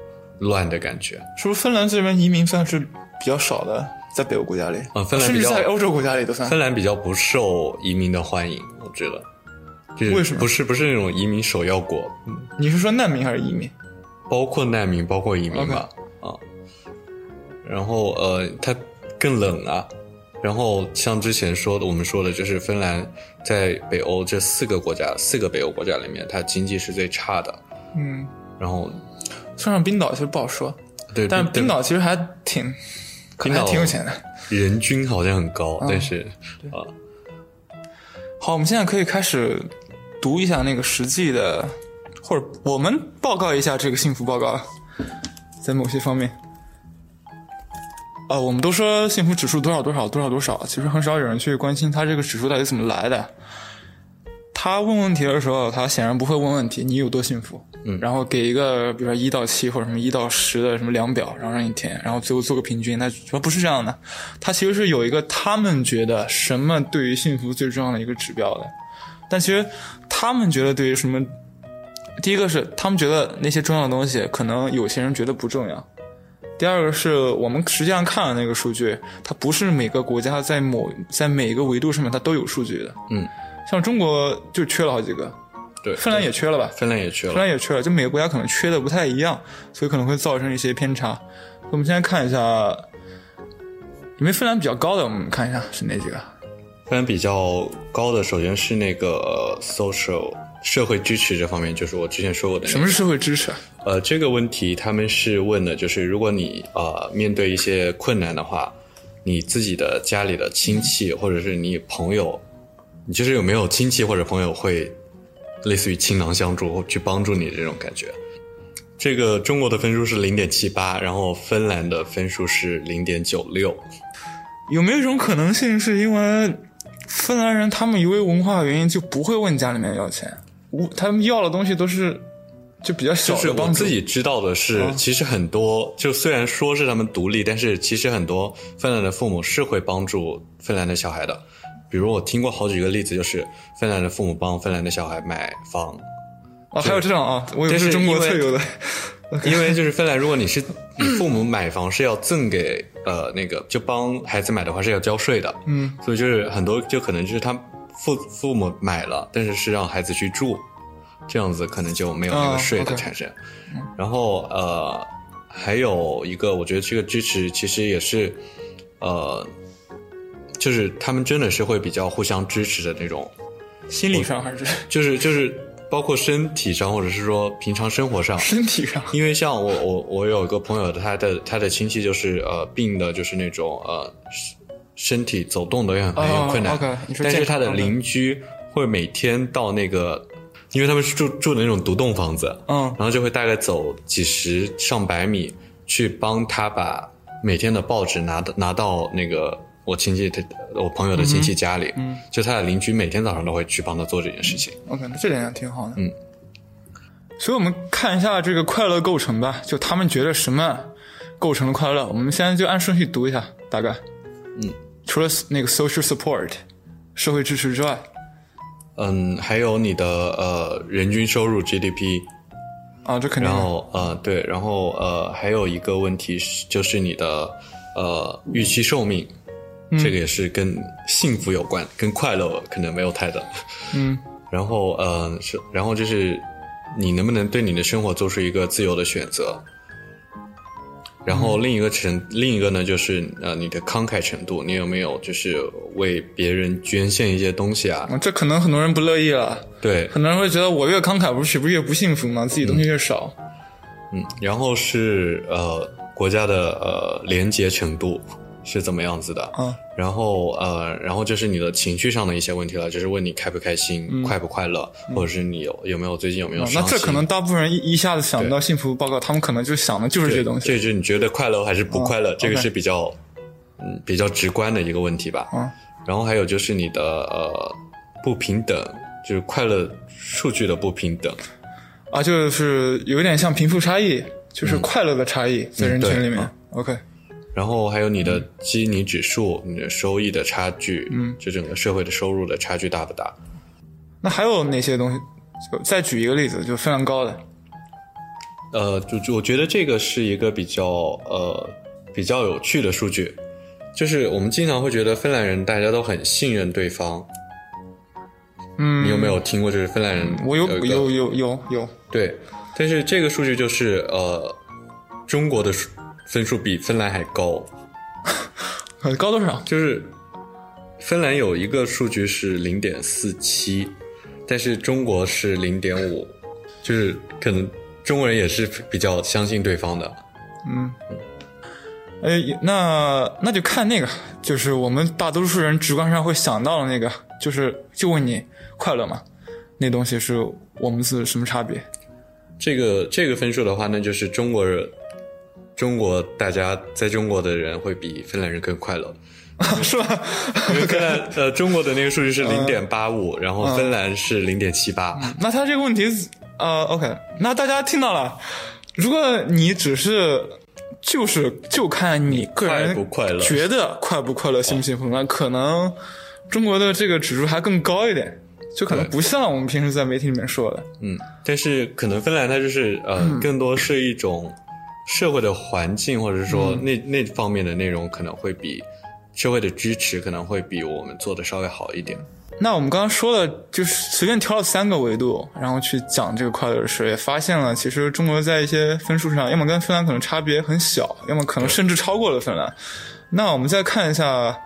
Speaker 2: 乱的感觉，
Speaker 1: 是不是芬兰这边移民算是比较少的，在北欧国家里
Speaker 2: 啊？芬兰比较
Speaker 1: 在欧洲国家里都算。
Speaker 2: 芬兰比较不受移民的欢迎，我觉得。
Speaker 1: 为什么？
Speaker 2: 不是不是那种移民首要国。
Speaker 1: 你是说难民还是移民？
Speaker 2: 包括难民，包括移民吧。啊。然后呃，它更冷啊。然后像之前说的，我们说的就是芬兰在北欧这四个国家，四个北欧国家里面，它经济是最差的。
Speaker 1: 嗯。
Speaker 2: 然后。
Speaker 1: 算上冰岛其实不好说，
Speaker 2: 对，
Speaker 1: 但冰岛其实还挺，可能还挺有钱的，
Speaker 2: 人均好像很高，但是啊，
Speaker 1: 好，我们现在可以开始读一下那个实际的，或者我们报告一下这个幸福报告，在某些方面，啊，我们都说幸福指数多少多少多少多少，其实很少有人去关心它这个指数到底怎么来的。他问问题的时候，他显然不会问问题，你有多幸福？
Speaker 2: 嗯，
Speaker 1: 然后给一个，比如说一到七或者什么一到十的什么量表，然后让你填，然后最后做个平均。他说不是这样的，他其实是有一个他们觉得什么对于幸福最重要的一个指标的。但其实他们觉得对于什么，第一个是他们觉得那些重要的东西，可能有些人觉得不重要。第二个是我们实际上看了那个数据，它不是每个国家在某在每一个维度上面它都有数据的。
Speaker 2: 嗯。
Speaker 1: 像中国就缺了好几个，
Speaker 2: 对，
Speaker 1: 芬兰也缺了吧？
Speaker 2: 芬兰也缺了，
Speaker 1: 芬兰也缺了，就每个国家可能缺的不太一样，所以可能会造成一些偏差。我们先看一下，因为芬兰比较高的，我们看一下是哪几个？
Speaker 2: 芬兰比较高的，首先是那个 social 社会支持这方面，就是我之前说过的。
Speaker 1: 什么是社会支持？
Speaker 2: 呃，这个问题他们是问的，就是如果你呃面对一些困难的话，你自己的家里的亲戚或者是你朋友，你就是有没有亲戚或者朋友会类似于倾囊相助去帮助你这种感觉？这个中国的分数是零点七八，然后芬兰的分数是零点九六。
Speaker 1: 有没有一种可能性，是因为芬兰人他们因为文化原因就不会问家里面要钱，他们要的东西都是就比较小的
Speaker 2: 帮助。我自己知道的是，其实很多就虽然说是他们独立，但是其实很多芬兰的父母是会帮助芬兰的小孩的。比如我听过好几个例子，就是芬兰的父母帮芬兰的小孩买房。
Speaker 1: 哦，还有这种啊，我也是中国特有的。
Speaker 2: 因为就是芬兰，如果你是你父母买房是要赠给呃那个，就帮孩子买的话是要交税的。
Speaker 1: 嗯，
Speaker 2: 所以就是很多就可能就是他父父母买了，但是是让孩子去住，这样子可能就没有那个税的产生。然后呃，还有一个，我觉得这个支持其实也是呃，就是他们真的是会比较互相支持的那种，
Speaker 1: 心理上还是？
Speaker 2: 就是就是。包括身体上，或者是说平常生活上，
Speaker 1: 身体上，
Speaker 2: 因为像我我我有一个朋友，他的他的亲戚就是呃病的，就是那种呃身体走动的很很有困难，但是他的邻居会每天到那个，因为他们是住住的那种独栋房子，
Speaker 1: 嗯，
Speaker 2: 然后就会大概走几十上百米去帮他把每天的报纸拿到拿到那个。我亲戚他，我朋友的亲戚家里，
Speaker 1: 嗯，
Speaker 2: 就他的邻居每天早上都会去帮他做这件事情。
Speaker 1: OK，那这点也挺好的。
Speaker 2: 嗯，
Speaker 1: 所以我们看一下这个快乐构成吧，就他们觉得什么构成了快乐？我们现在就按顺序读一下，大概。
Speaker 2: 嗯，
Speaker 1: 除了那个 social support 社会支持之外，
Speaker 2: 嗯，还有你的呃人均收入 GDP
Speaker 1: 啊，这肯定。
Speaker 2: 然后呃对，然后呃还有一个问题是，就是你的呃预期寿命。这个也是跟幸福有关，跟快乐可能没有太大。
Speaker 1: 嗯，
Speaker 2: 然后呃是，然后就是你能不能对你的生活做出一个自由的选择？然后另一个程，另一个呢就是呃你的慷慨程度，你有没有就是为别人捐献一些东西啊？
Speaker 1: 这可能很多人不乐意了。
Speaker 2: 对，
Speaker 1: 很多人会觉得我越慷慨，不是不是越不幸福吗？自己东西越少。
Speaker 2: 嗯，然后是呃国家的呃廉洁程度。是怎么样子的？
Speaker 1: 嗯，
Speaker 2: 然后呃，然后就是你的情绪上的一些问题了，就是问你开不开心，快不快乐，或者是你有有没有最近有没有伤心？
Speaker 1: 那这可能大部分人一一下子想到幸福报告，他们可能就想的就是这些东西。
Speaker 2: 这就是你觉得快乐还是不快乐？这个是比较嗯比较直观的一个问题吧。
Speaker 1: 嗯，
Speaker 2: 然后还有就是你的呃不平等，就是快乐数据的不平等
Speaker 1: 啊，就是有点像贫富差异，就是快乐的差异在人群里面。OK。
Speaker 2: 然后还有你的基尼指数，你的收益的差距，
Speaker 1: 嗯，
Speaker 2: 就整个社会的收入的差距大不大？
Speaker 1: 那还有哪些东西？就再举一个例子，就非常高的。
Speaker 2: 呃，就就我觉得这个是一个比较呃比较有趣的数据，就是我们经常会觉得芬兰人大家都很信任对方。
Speaker 1: 嗯，
Speaker 2: 你有没有听过？就是芬兰人，
Speaker 1: 我有有有有有。
Speaker 2: 对，但是这个数据就是呃中国的数。分数比芬兰还高，
Speaker 1: 高多少？
Speaker 2: 就是芬兰有一个数据是零点四七，但是中国是零点五，就是可能中国人也是比较相信对方的。
Speaker 1: 嗯，哎，那那就看那个，就是我们大多数人直观上会想到的那个，就是就问你快乐吗？那东西是我们是什么差别？
Speaker 2: 这个这个分数的话，那就是中国人。中国大家在中国的人会比芬兰人更快乐，
Speaker 1: 是吧？
Speaker 2: 因为芬兰呃，中国的那个数据是零点八五，然后芬兰是零点七八。
Speaker 1: 那他这个问题呃，OK，那大家听到了，如果你只是就是就看你个人
Speaker 2: 不快乐，
Speaker 1: 觉得快不快乐、幸不幸福，那可能中国的这个指数还更高一点，就可能不像我们平时在媒体里面说的。
Speaker 2: 嗯，但是可能芬兰它就是呃，更多是一种。社会的环境，或者是说那那方面的内容，可能会比社会的支持可能会比我们做的稍微好一点。
Speaker 1: 那我们刚刚说了，就是随便挑了三个维度，然后去讲这个快乐的事，也发现了其实中国在一些分数上，要么跟芬兰可能差别很小，要么可能甚至超过了芬兰。那我们再看一下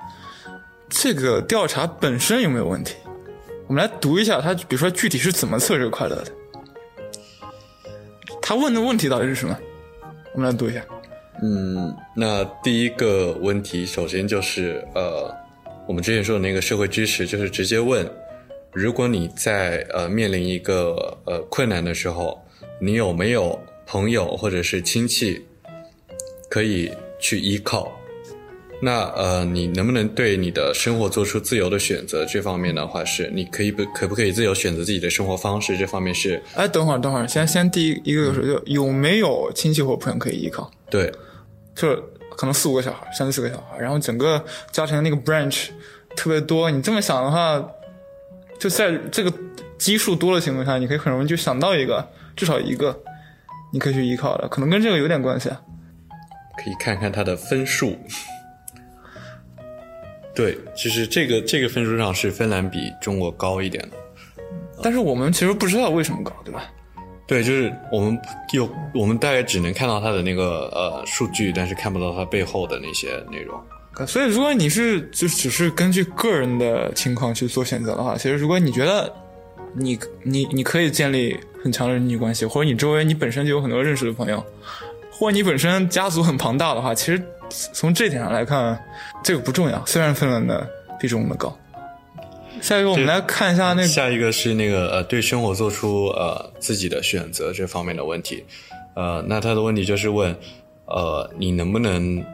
Speaker 1: 这个调查本身有没有问题。我们来读一下他，比如说具体是怎么测这个快乐的。他问的问题到底是什么？我们来读一下。
Speaker 2: 嗯，那第一个问题，首先就是呃，我们之前说的那个社会支持，就是直接问，如果你在呃面临一个呃困难的时候，你有没有朋友或者是亲戚可以去依靠？那呃，你能不能对你的生活做出自由的选择？这方面的话，是你可以不可不可以自由选择自己的生活方式？这方面是？
Speaker 1: 哎，等会儿，等会儿，先先第一一个就是就有没有亲戚或朋友可以依靠？
Speaker 2: 对，
Speaker 1: 就可能四五个小孩，三四个小孩，然后整个家庭的那个 branch 特别多。你这么想的话，就在这个基数多的情况下，你可以很容易就想到一个，至少一个你可以去依靠的，可能跟这个有点关系。
Speaker 2: 可以看看他的分数。对，其实这个这个分数上是芬兰比中国高一点的，
Speaker 1: 但是我们其实不知道为什么高，对吧？
Speaker 2: 对，就是我们有我们大概只能看到它的那个呃数据，但是看不到它背后的那些内容。
Speaker 1: 所以，如果你是就只是根据个人的情况去做选择的话，其实如果你觉得你你你可以建立很强的人际关系，或者你周围你本身就有很多认识的朋友，或者你本身家族很庞大的话，其实。从这点上来看，这个不重要。虽然芬兰的比中国的高。下一个，我们来看一下那个。
Speaker 2: 下一个是那个呃，对生活做出呃自己的选择这方面的问题。呃，那他的问题就是问，呃，你能不能，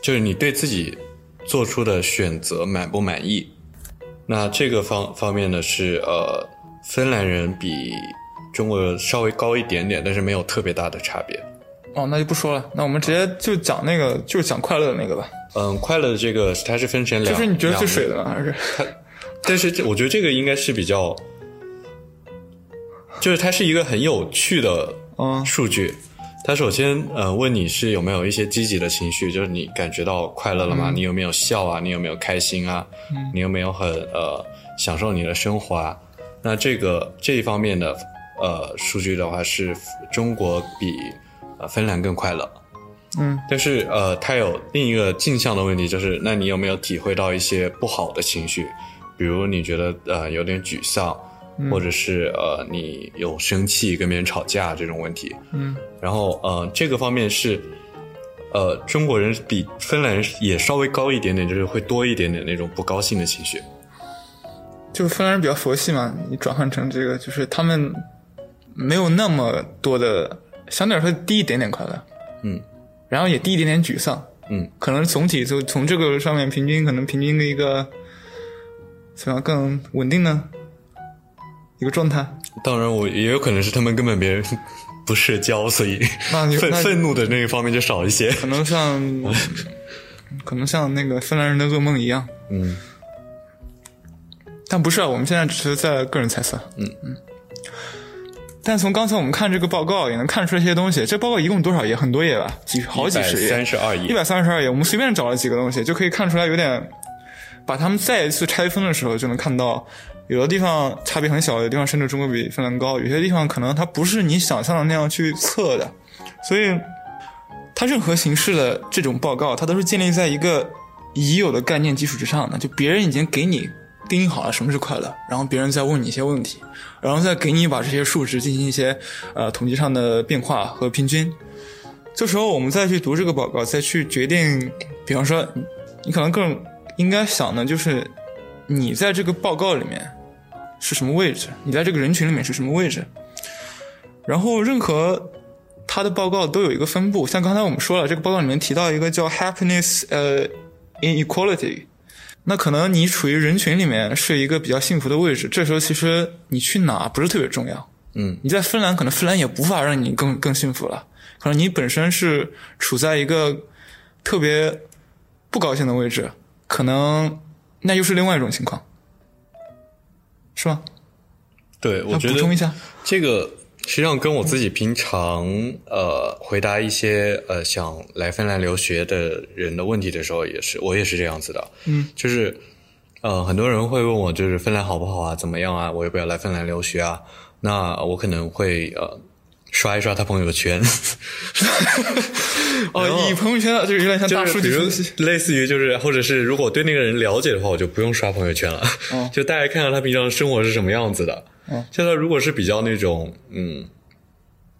Speaker 2: 就是你对自己做出的选择满不满意？那这个方方面呢是呃，芬兰人比中国稍微高一点点，但是没有特别大的差别。
Speaker 1: 哦，那就不说了。那我们直接就讲那个，就是讲快乐的那个吧。
Speaker 2: 嗯，快乐的这个它是分成两，
Speaker 1: 就是你觉得最水的吗还是？
Speaker 2: 它，但是这我觉得这个应该是比较，就是它是一个很有趣的数据。它首先呃问你是有没有一些积极的情绪，就是你感觉到快乐了吗？你有没有笑啊？你有没有开心啊？你有没有很呃享受你的生活啊？那这个这一方面的呃数据的话，是中国比。呃，芬兰更快乐，
Speaker 1: 嗯，
Speaker 2: 但是呃，它有另一个镜像的问题，就是那你有没有体会到一些不好的情绪？比如你觉得呃有点沮丧，或者是呃你有生气跟别人吵架这种问题，
Speaker 1: 嗯，
Speaker 2: 然后呃这个方面是呃中国人比芬兰人也稍微高一点点，就是会多一点点那种不高兴的情绪。
Speaker 1: 就芬兰人比较佛系嘛，你转换成这个，就是他们没有那么多的。相对来说低一点点快乐，
Speaker 2: 嗯，
Speaker 1: 然后也低一点点沮丧，
Speaker 2: 嗯，
Speaker 1: 可能总体就从这个上面平均，可能平均的一个怎么样更稳定呢？一个状态。
Speaker 2: 当然，我也有可能是他们根本别人 不社交，所以愤愤怒的那一方面就少一些。
Speaker 1: 可能像，可能像那个芬兰人的噩梦一样，
Speaker 2: 嗯，
Speaker 1: 但不是啊，我们现在只是在个人猜测，
Speaker 2: 嗯
Speaker 1: 嗯。但从刚才我们看这个报告也能看出一些东西。这报告一共多少页？很多页吧，几好几十页，
Speaker 2: 三十二页，
Speaker 1: 一百三十二页。我们随便找了几个东西，就可以看出来有点。把它们再一次拆分的时候，就能看到有的地方差别很小，有的地方甚至中国比芬兰高，有些地方可能它不是你想象的那样去测的。所以，它任何形式的这种报告，它都是建立在一个已有的概念基础之上的，就别人已经给你。定义好了什么是快乐，然后别人再问你一些问题，然后再给你把这些数值进行一些呃统计上的变化和平均。这时候我们再去读这个报告，再去决定，比方说你可能更应该想的就是你在这个报告里面是什么位置，你在这个人群里面是什么位置。然后任何他的报告都有一个分布，像刚才我们说了，这个报告里面提到一个叫 happiness 呃 inequality。那可能你处于人群里面是一个比较幸福的位置，这时候其实你去哪不是特别重要。
Speaker 2: 嗯，
Speaker 1: 你在芬兰，可能芬兰也无法让你更更幸福了。可能你本身是处在一个特别不高兴的位置，可能那又是另外一种情况，是吗？
Speaker 2: 对，我觉得
Speaker 1: 补充一下
Speaker 2: 这个。实际上，跟我自己平常呃回答一些呃想来芬兰留学的人的问题的时候，也是我也是这样子的。
Speaker 1: 嗯，
Speaker 2: 就是呃很多人会问我，就是芬兰好不好啊？怎么样啊？我要不要来芬兰留学啊？那我可能会呃刷一刷他朋友圈。
Speaker 1: 哦，以朋友圈就是有点像大数据分析，
Speaker 2: 类似于就是或者是如果对那个人了解的话，我就不用刷朋友圈了，就大家看看他平常生活是什么样子的。
Speaker 1: 嗯，
Speaker 2: 就他如果是比较那种嗯。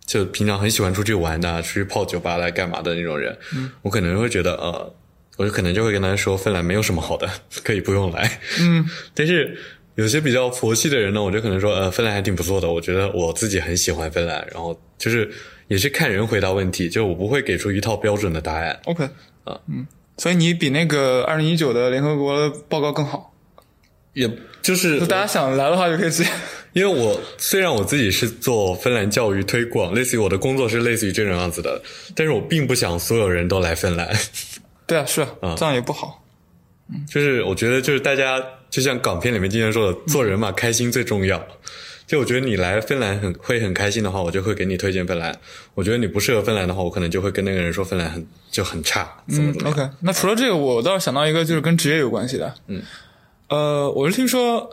Speaker 2: 就平常很喜欢出去玩的，出去泡酒吧来干嘛的那种人，我可能会觉得呃，我就可能就会跟他说，芬兰没有什么好的，可以不用来。
Speaker 1: 嗯，
Speaker 2: 但是有些比较佛系的人呢，我就可能说，呃，芬兰还挺不错的，我觉得我自己很喜欢芬兰。然后就是也是看人回答问题，就我不会给出一套标准的答案。
Speaker 1: OK，
Speaker 2: 啊，
Speaker 1: 嗯，所以你比那个二零一九的联合国报告更好，
Speaker 2: 也就是
Speaker 1: 大家想来的话就可以直接。
Speaker 2: 因为我虽然我自己是做芬兰教育推广，类似于我的工作是类似于这种样子的，但是我并不想所有人都来芬兰。
Speaker 1: 对啊，是啊，这样也不好。
Speaker 2: 嗯，就是我觉得就是大家就像港片里面经常说的，做人嘛，开心最重要。就我觉得你来芬兰很会很开心的话，我就会给你推荐芬兰。我觉得你不适合芬兰的话，我可能就会跟那个人说芬兰很就很差。
Speaker 1: 嗯，OK。那除了这个，我倒是想到一个就是跟职业有关系的。
Speaker 2: 嗯，
Speaker 1: 呃，我是听说。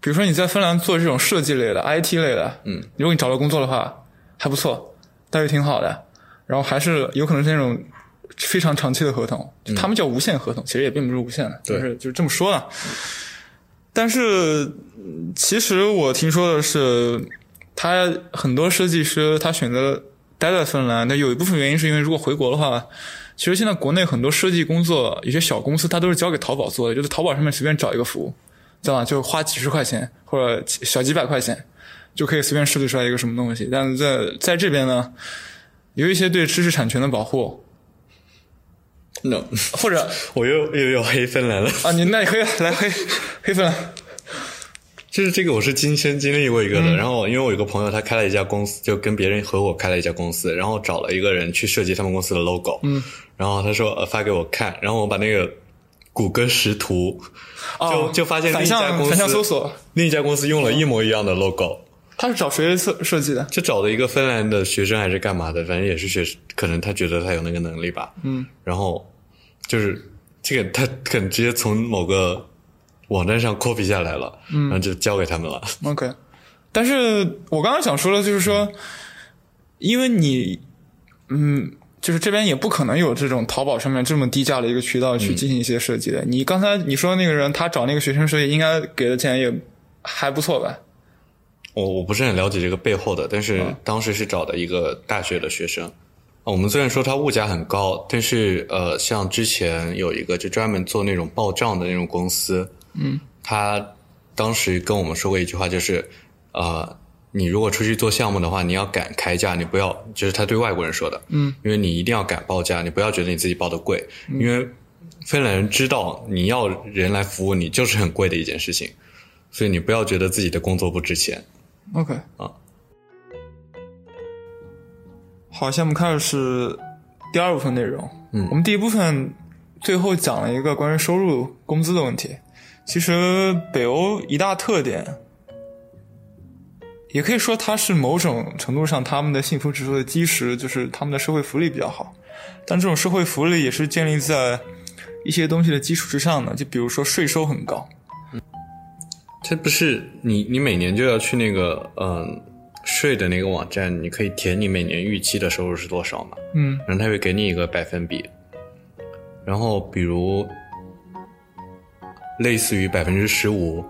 Speaker 1: 比如说你在芬兰做这种设计类的、IT 类的，
Speaker 2: 嗯，
Speaker 1: 如果你找到工作的话，还不错，待遇挺好的，然后还是有可能是那种非常长期的合同，他们叫无限合同，其实也并不是无限的，就是就是这么说的。但是其实我听说的是，他很多设计师他选择待在芬兰，那有一部分原因是因为如果回国的话，其实现在国内很多设计工作，有些小公司它都是交给淘宝做的，就是淘宝上面随便找一个服务。知道吧？就花几十块钱或者小几百块钱，就可以随便设计出来一个什么东西。但是在在这边呢，有一些对知识产权的保护。
Speaker 2: no，
Speaker 1: 或者
Speaker 2: 我又又要黑芬兰了
Speaker 1: 啊！你那你可以来黑 黑芬兰。
Speaker 2: 就是这个，我是亲身经历过一个的。然后因为我有个朋友，他开了一家公司，就跟别人合伙开了一家公司，然后找了一个人去设计他们公司的 logo。
Speaker 1: 嗯。
Speaker 2: 然后他说呃发给我看，然后我把那个。谷歌识图，就就发现另一家公
Speaker 1: 司搜索
Speaker 2: 另一家公司用了一模一样的 logo。
Speaker 1: 他是找谁设设计的？
Speaker 2: 就找的一个芬兰的学生还是干嘛的？反正也是学，可能他觉得他有那个能力吧。
Speaker 1: 嗯。
Speaker 2: 然后就是这个，他可能直接从某个网站上 copy 下来了，嗯然后就交给他们了。
Speaker 1: OK。但是我刚刚想说的，就是说，因为你，嗯。就是这边也不可能有这种淘宝上面这么低价的一个渠道去进行一些设计的。你刚才你说那个人他找那个学生设计，应该给的钱也还不错吧？
Speaker 2: 我我不是很了解这个背后的，但是当时是找的一个大学的学生。我们虽然说它物价很高，但是呃，像之前有一个就专门做那种报账的那种公司，
Speaker 1: 嗯，
Speaker 2: 他当时跟我们说过一句话，就是呃。你如果出去做项目的话，你要敢开价，你不要就是他对外国人说的，
Speaker 1: 嗯，
Speaker 2: 因为你一定要敢报价，你不要觉得你自己报的贵，因为芬兰人知道你要人来服务你就是很贵的一件事情，所以你不要觉得自己的工作不值钱。
Speaker 1: OK
Speaker 2: 啊，
Speaker 1: 好，下面我们开始是第二部分内容，
Speaker 2: 嗯，
Speaker 1: 我们第一部分最后讲了一个关于收入工资的问题，其实北欧一大特点。也可以说，它是某种程度上他们的幸福指数的基石，就是他们的社会福利比较好。但这种社会福利也是建立在一些东西的基础之上的，就比如说税收很高。
Speaker 2: 这不是你，你每年就要去那个嗯税的那个网站，你可以填你每年预期的收入是多少嘛？
Speaker 1: 嗯，
Speaker 2: 然后他会给你一个百分比，然后比如类似于百分之十五，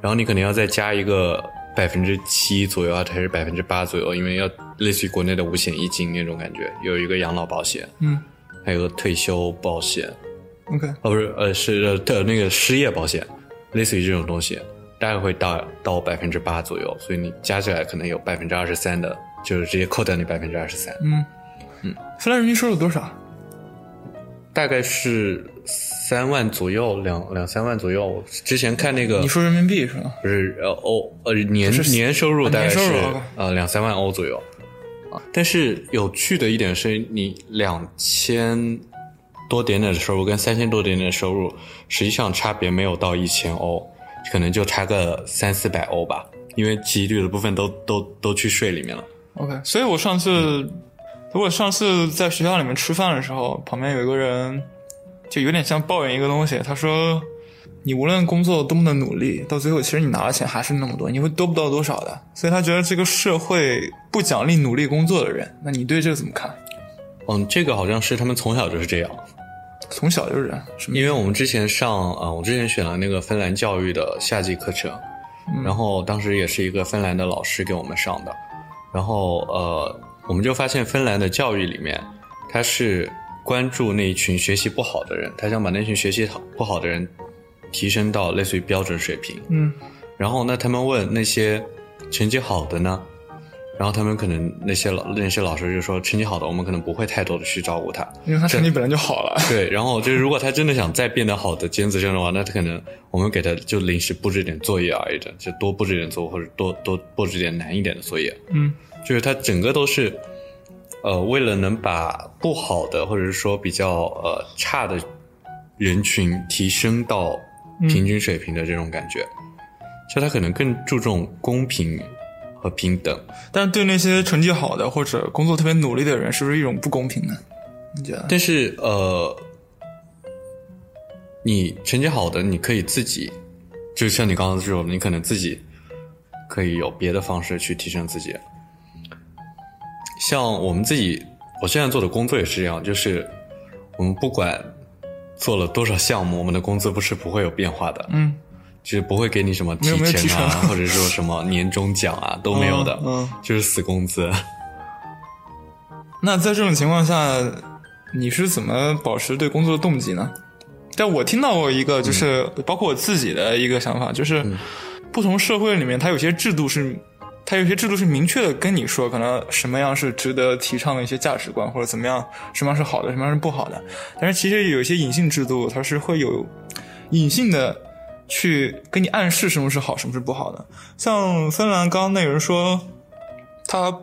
Speaker 2: 然后你可能要再加一个。百分之七左右啊，还是百分之八左右？因为要类似于国内的五险一金那种感觉，有一个养老保险，
Speaker 1: 嗯，
Speaker 2: 还有个退休保险
Speaker 1: ，OK，
Speaker 2: 哦不是，呃是的那个失业保险，类似于这种东西，大概会到到百分之八左右，所以你加起来可能有百分之二十三的，就是直接扣掉你百分之二十三，
Speaker 1: 嗯。
Speaker 2: 嗯，
Speaker 1: 芬兰人民收入多少？
Speaker 2: 大概是三万左右，两两三万左右。之前看那个，
Speaker 1: 你说人民币是吗？
Speaker 2: 不是，呃，欧呃年年收入大概是呃两三万欧左右。啊，但是有趣的一点是，你两千多点点的收入跟三千多点点的收入，实际上差别没有到一千欧，可能就差个三四百欧吧，因为几率的部分都都都去税里面了。
Speaker 1: OK，所以我上次。如果上次在学校里面吃饭的时候，旁边有一个人，就有点像抱怨一个东西。他说：“你无论工作多么的努力，到最后其实你拿的钱还是那么多，你会多不到多少的。所以他觉得这个社会不奖励努力工作的人。那你对这个怎么看？
Speaker 2: 嗯，这个好像是他们从小就是这样，
Speaker 1: 从小就是这样。
Speaker 2: 因为我们之前上啊，我之前选了那个芬兰教育的夏季课程，然后当时也是一个芬兰的老师给我们上的，然后呃，我们就发现芬兰的教育里面，它是关注那一群学习不好的人，他想把那群学习好不好的人。提升到类似于标准水平，
Speaker 1: 嗯，
Speaker 2: 然后那他们问那些成绩好的呢，然后他们可能那些老那些老师就说成绩好的我们可能不会太多的去照顾他，
Speaker 1: 因为他成绩本来就好了。
Speaker 2: 对，然后就是如果他真的想再变得好的尖子生的话，那他可能我们给他就临时布置点作业而已的，就多布置点作业或者多多布置点难一点的作业。
Speaker 1: 嗯，
Speaker 2: 就是他整个都是，呃，为了能把不好的或者是说比较呃差的人群提升到。平均水平的这种感觉，就他可能更注重公平和平等，
Speaker 1: 但是对那些成绩好的或者工作特别努力的人，是不是一种不公平呢？你觉得？
Speaker 2: 但是呃，你成绩好的，你可以自己，就像你刚刚说的，你可能自己可以有别的方式去提升自己。像我们自己，我现在做的工作也是这样，就是我们不管。做了多少项目，我们的工资不是不会有变化的，
Speaker 1: 嗯，
Speaker 2: 就是不会给你什么提成啊，或者说什么年终奖啊都没有的，
Speaker 1: 嗯，
Speaker 2: 就是死工资。
Speaker 1: 那在这种情况下，你是怎么保持对工作的动机呢？但我听到过一个，就是包括我自己的一个想法，就是不同社会里面，它有些制度是。它有些制度是明确的跟你说，可能什么样是值得提倡的一些价值观，或者怎么样，什么样是好的，什么样是不好的。但是其实有一些隐性制度，它是会有隐性的去给你暗示什么是好，什么是不好的。像芬兰刚刚那个人说，他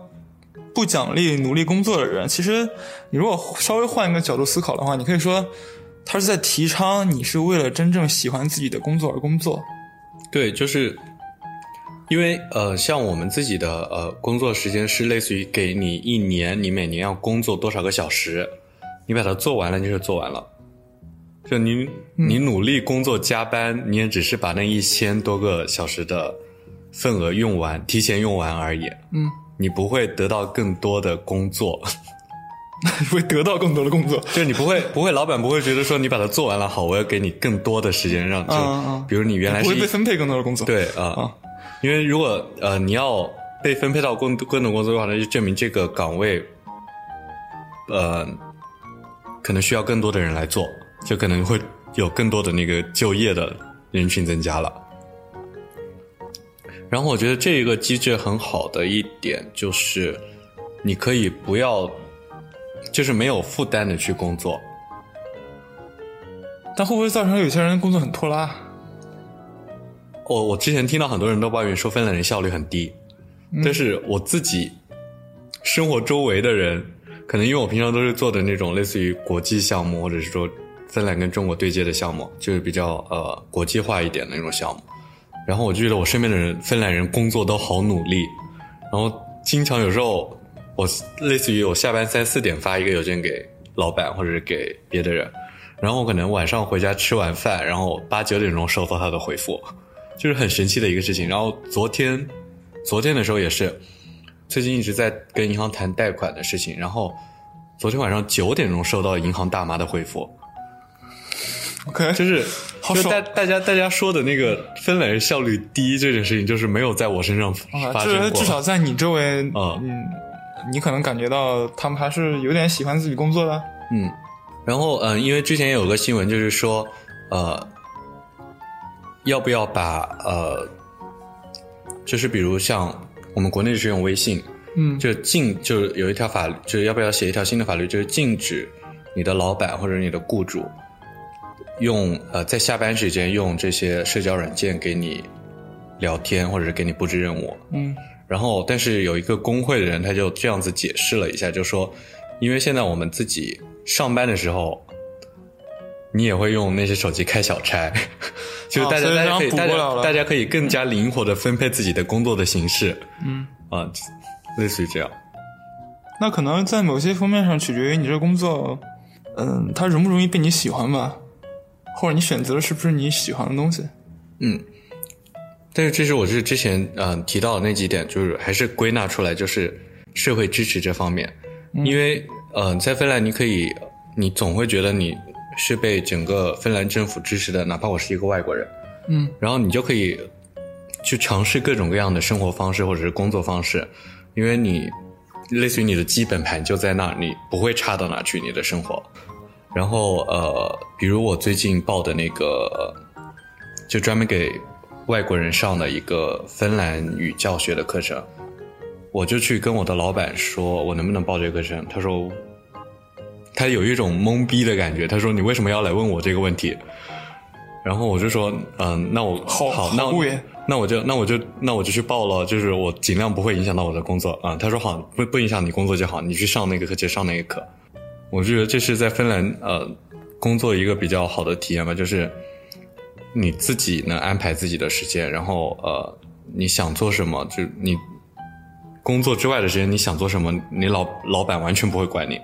Speaker 1: 不奖励努力工作的人。其实你如果稍微换一个角度思考的话，你可以说他是在提倡你是为了真正喜欢自己的工作而工作。
Speaker 2: 对，就是。因为呃，像我们自己的呃工作时间是类似于给你一年，你每年要工作多少个小时，你把它做完了就是做完了。就你你努力工作加班，你也只是把那一千多个小时的份额用完，提前用完而已。
Speaker 1: 嗯，
Speaker 2: 你不会得到更多的工作，
Speaker 1: 会得到更多的工作，
Speaker 2: 就是你不会不会，老板不会觉得说你把它做完了，好，我要给你更多的时间让就，比如你原来
Speaker 1: 不会被分配更多的工作，
Speaker 2: 对啊。因为如果呃你要被分配到更更多工作的话，那就证明这个岗位，呃，可能需要更多的人来做，就可能会有更多的那个就业的人群增加了。然后我觉得这一个机制很好的一点就是，你可以不要，就是没有负担的去工作，
Speaker 1: 但会不会造成有些人工作很拖拉？
Speaker 2: 我我之前听到很多人都抱怨说芬兰人效率很低，但是我自己生活周围的人，可能因为我平常都是做的那种类似于国际项目，或者是说芬兰跟中国对接的项目，就是比较呃国际化一点的那种项目。然后我就觉得我身边的人芬兰人工作都好努力，然后经常有时候我类似于我下班三四点发一个邮件给老板或者是给别的人，然后我可能晚上回家吃完饭，然后八九点钟收到他的回复。就是很神奇的一个事情。然后昨天，昨天的时候也是，最近一直在跟银行谈贷款的事情。然后昨天晚上九点钟收到银行大妈的回复。
Speaker 1: OK，
Speaker 2: 就是就大大家大家说的那个芬兰人效率低这件事情，就是没有在我身上发生过。
Speaker 1: 至少在你周围，嗯，你可能感觉到他们还是有点喜欢自己工作的。
Speaker 2: 嗯，然后嗯，因为之前有个新闻就是说，呃。要不要把呃，就是比如像我们国内是用微信，
Speaker 1: 嗯，
Speaker 2: 就禁就有一条法律，就是要不要写一条新的法律，就是禁止你的老板或者你的雇主用呃在下班时间用这些社交软件给你聊天或者是给你布置任务，
Speaker 1: 嗯，
Speaker 2: 然后但是有一个工会的人他就这样子解释了一下，就说因为现在我们自己上班的时候。你也会用那些手机开小差，就是大家大家可以大家大家可以更加灵活的分配自己的工作的形式，
Speaker 1: 嗯。
Speaker 2: 啊，类似于这样。
Speaker 1: 那可能在某些方面上取决于你这个工作，嗯，它容不容易被你喜欢吧，或者你选择的是不是你喜欢的东西？
Speaker 2: 嗯，但是这是我是之前嗯提到的那几点，就是还是归纳出来，就是社会支持这方面，因为嗯在芬兰你可以，你总会觉得你是被整个芬兰政府支持的，哪怕我是一个外国人，
Speaker 1: 嗯，
Speaker 2: 然后你就可以去尝试各种各样的生活方式或者是工作方式，因为你类似于你的基本盘就在那儿，你不会差到哪去，你的生活。然后呃，比如我最近报的那个，就专门给外国人上的一个芬兰语教学的课程，我就去跟我的老板说，我能不能报这个课程？他说，他有一种懵逼的感觉。他说，你为什么要来问我这个问题？然后我就说，嗯，那我
Speaker 1: 好，
Speaker 2: 好，那
Speaker 1: 我
Speaker 2: 那我就那我就那我就去报了，就是我尽量不会影响到我的工作啊。他说好，不不影响你工作就好，你去上那个课就上那个课。我就觉得这是在芬兰呃工作一个比较好的体验吧，就是你自己能安排自己的时间，然后呃你想做什么就你工作之外的时间你想做什么，你老老板完全不会管你。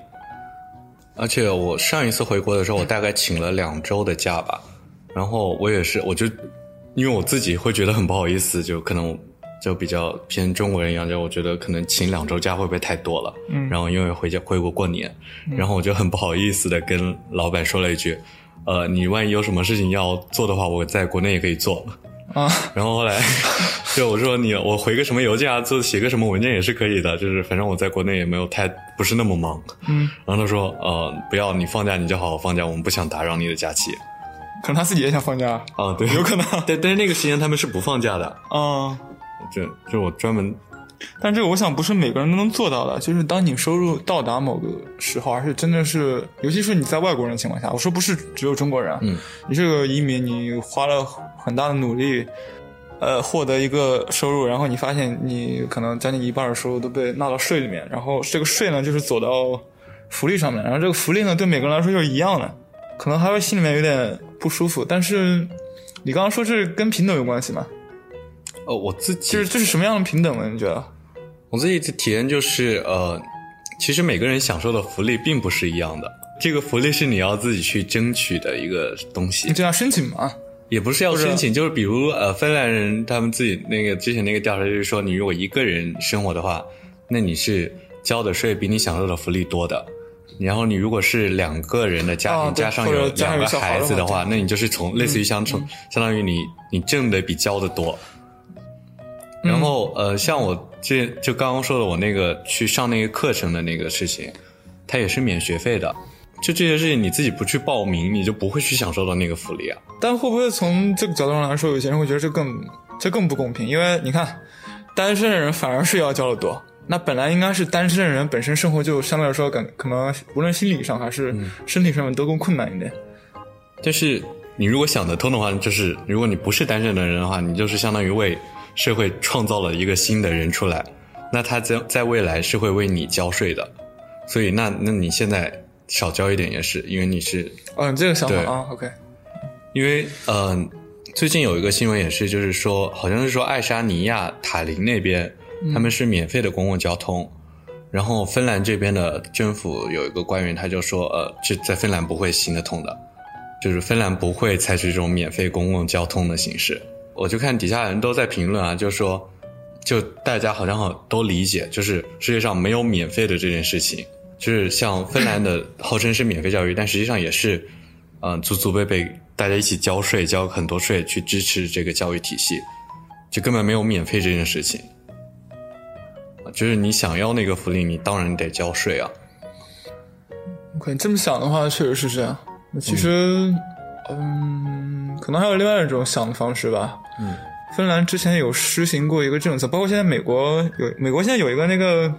Speaker 2: 而且我上一次回国的时候，我大概请了两周的假吧，然后我也是，我就因为我自己会觉得很不好意思，就可能。就比较偏中国人一样，就我觉得可能请两周假会不会太多了？嗯，然后因为回家回国过年，然后我就很不好意思的跟老板说了一句：“呃，你万一有什么事情要做的话，我在国内也可以做。”
Speaker 1: 啊，
Speaker 2: 然后后来就我说你我回个什么邮件啊，做写个什么文件也是可以的，就是反正我在国内也没有太不是那么忙。
Speaker 1: 嗯，
Speaker 2: 然后他说：“呃，不要你放假你就好好放假，我们不想打扰你的假期。”
Speaker 1: 可能他自己也想放假
Speaker 2: 啊，对，
Speaker 1: 有可能。
Speaker 2: 但但是那个时间他们是不放假的
Speaker 1: 啊。
Speaker 2: 就就我专门，
Speaker 1: 但这个我想不是每个人都能做到的。就是当你收入到达某个时候，而且真的是，尤其是你在外国人的情况下，我说不是只有中国人，
Speaker 2: 嗯，
Speaker 1: 你是个移民，你花了很大的努力，呃，获得一个收入，然后你发现你可能将近一半的收入都被纳到税里面，然后这个税呢就是走到福利上面，然后这个福利呢对每个人来说又是一样的，可能还会心里面有点不舒服。但是你刚刚说是跟平等有关系吗？
Speaker 2: 呃，我自己
Speaker 1: 就是这是什么样的平等呢？你觉得？
Speaker 2: 我自己的体验就是，呃，其实每个人享受的福利并不是一样的。这个福利是你要自己去争取的一个东西。
Speaker 1: 你就要申请吗？
Speaker 2: 也不是要申请，就是比如呃，芬兰人他们自己那个之前那个调查就是说，你如果一个人生活的话，那你是交的税比你享受的福利多的。然后你如果是两个人的家庭，加上有两个孩子的话，那你就是从类似于相从相当于你你挣的比交的多。然后，呃，像我这就刚刚说的，我那个去上那个课程的那个事情，它也是免学费的。就这些事情，你自己不去报名，你就不会去享受到那个福利啊。
Speaker 1: 但会不会从这个角度上来说，有些人会觉得这更这更不公平？因为你看，单身的人反而是要交的多。那本来应该是单身的人本身生活就相对来说，感可能无论心理上还是身体上面都更困难一点。
Speaker 2: 但是你如果想得通的话，就是如果你不是单身的人的话，你就是相当于为。社会创造了一个新的人出来，那他在在未来是会为你交税的，所以那那你现在少交一点也是，因为你是
Speaker 1: 嗯这个想法啊，OK，
Speaker 2: 因为嗯最近有一个新闻也是，就是说好像是说爱沙尼亚塔林那边他们是免费的公共交通，然后芬兰这边的政府有一个官员他就说呃这在芬兰不会行得通的，就是芬兰不会采取这种免费公共交通的形式。我就看底下人都在评论啊，就说，就大家好像好都理解，就是世界上没有免费的这件事情，就是像芬兰的 号称是免费教育，但实际上也是，嗯，祖祖辈辈大家一起交税，交很多税去支持这个教育体系，就根本没有免费这件事情，就是你想要那个福利，你当然得交税啊。
Speaker 1: OK，这么想的话，确实是这样。那其实，嗯，可能还有另外一种想的方式吧。
Speaker 2: 嗯，
Speaker 1: 芬兰之前有实行过一个政策，包括现在美国有，美国现在有一个那个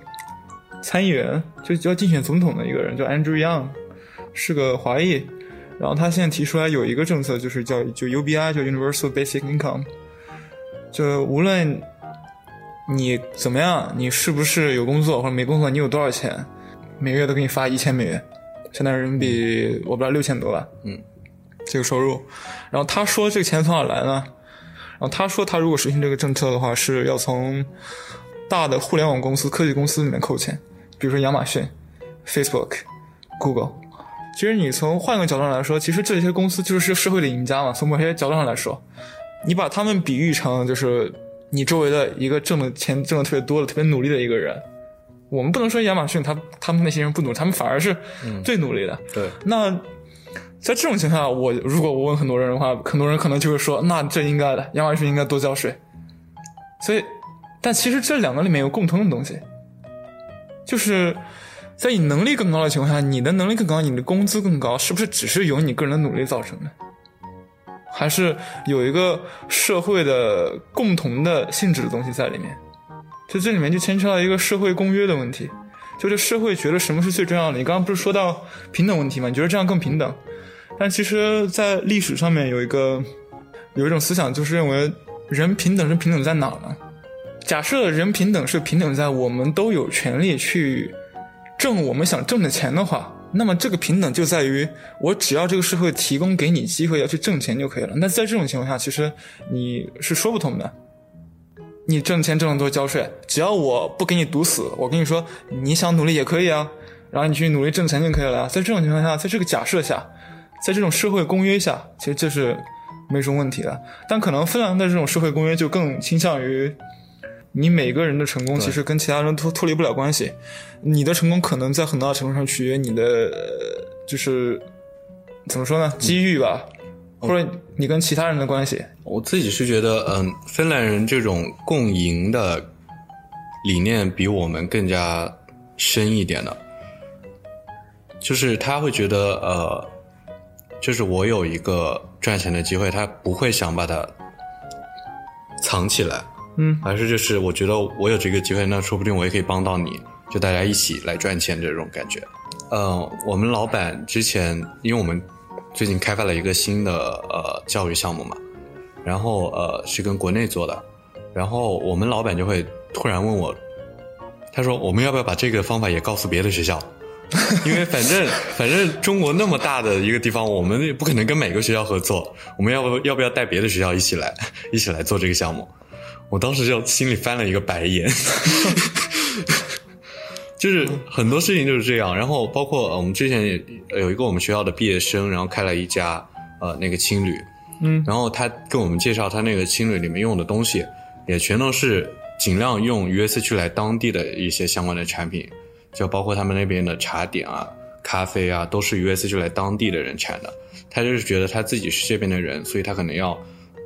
Speaker 1: 参议员，就要竞选总统的一个人，叫 Andrew Young，是个华裔。然后他现在提出来有一个政策，就是叫就 UBI，叫 Universal Basic Income，就无论你怎么样，你是不是有工作或者没工作，你有多少钱，每个月都给你发一千美元，相当于人民币我不知道六千多吧。
Speaker 2: 嗯，
Speaker 1: 这个收入。然后他说这个钱从哪来呢？然后他说，他如果实行这个政策的话，是要从大的互联网公司、科技公司里面扣钱，比如说亚马逊、Facebook、Google，其实你从换个角度上来说，其实这些公司就是社会的赢家嘛。从某些角度上来说，你把他们比喻成就是你周围的一个挣的钱挣的特别多的、特别努力的一个人。我们不能说亚马逊他他们那些人不努力，他们反而是最努力的。
Speaker 2: 对。
Speaker 1: 那在这种情况下，我如果我问很多人的话，很多人可能就会说，那这应该的，亚马逊应该多交税。所以，但其实这两个里面有共通的东西，就是。在你能力更高的情况下，你的能力更高，你的工资更高，是不是只是由你个人的努力造成的？还是有一个社会的共同的性质的东西在里面？就这里面就牵扯到一个社会公约的问题，就是社会觉得什么是最重要的？你刚刚不是说到平等问题吗？你觉得这样更平等？但其实，在历史上面有一个有一种思想，就是认为人平等是平等在哪呢？假设人平等是平等在我们都有权利去。挣我们想挣的钱的话，那么这个平等就在于我只要这个社会提供给你机会要去挣钱就可以了。那在这种情况下，其实你是说不通的。你挣钱挣得多交税，只要我不给你堵死，我跟你说你想努力也可以啊，然后你去努力挣钱就可以了。在这种情况下，在这个假设下，在这种社会公约下，其实这是没什么问题的。但可能芬兰的这种社会公约就更倾向于。你每个人的成功其实跟其他人脱脱离不了关系，你的成功可能在很大程度上取决于你的，就是怎么说呢，机遇吧，或者你跟其他人的关系。
Speaker 2: 我自己是觉得，嗯，芬兰人这种共赢的理念比我们更加深一点的，就是他会觉得，呃，就是我有一个赚钱的机会，他不会想把它藏起来。
Speaker 1: 嗯，
Speaker 2: 还是就是我觉得我有这个机会，那说不定我也可以帮到你，就大家一起来赚钱这种感觉。嗯，我们老板之前，因为我们最近开发了一个新的呃教育项目嘛，然后呃是跟国内做的，然后我们老板就会突然问我，他说我们要不要把这个方法也告诉别的学校？因为反正反正中国那么大的一个地方，我们也不可能跟每个学校合作，我们要不要不要带别的学校一起来一起来做这个项目？我当时就心里翻了一个白眼，就是很多事情就是这样。然后包括我们之前也有一个我们学校的毕业生，然后开了一家呃那个青旅，
Speaker 1: 嗯，
Speaker 2: 然后他跟我们介绍他那个青旅里面用的东西，也全都是尽量用 US 区来当地的一些相关的产品，就包括他们那边的茶点啊、咖啡啊，都是 US 区来当地的人产的。他就是觉得他自己是这边的人，所以他可能要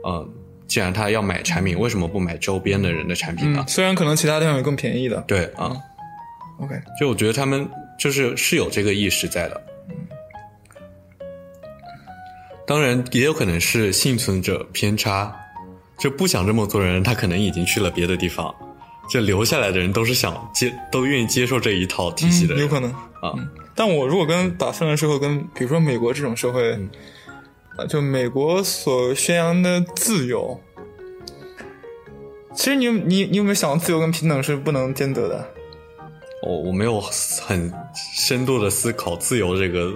Speaker 2: 嗯。既然他要买产品，为什么不买周边的人的产品呢？
Speaker 1: 虽然可能其他地方有更便宜的。
Speaker 2: 对啊
Speaker 1: ，OK，
Speaker 2: 就我觉得他们就是是有这个意识在的。当然也有可能是幸存者偏差，就不想这么做的人，他可能已经去了别的地方，就留下来的人都是想接，都愿意接受这一套体系的。
Speaker 1: 有可能
Speaker 2: 啊，
Speaker 1: 但我如果跟打芬兰社会跟比如说美国这种社会。就美国所宣扬的自由，其实你你你有没有想过，自由跟平等是不能兼得的？
Speaker 2: 我我没有很深度的思考自由这个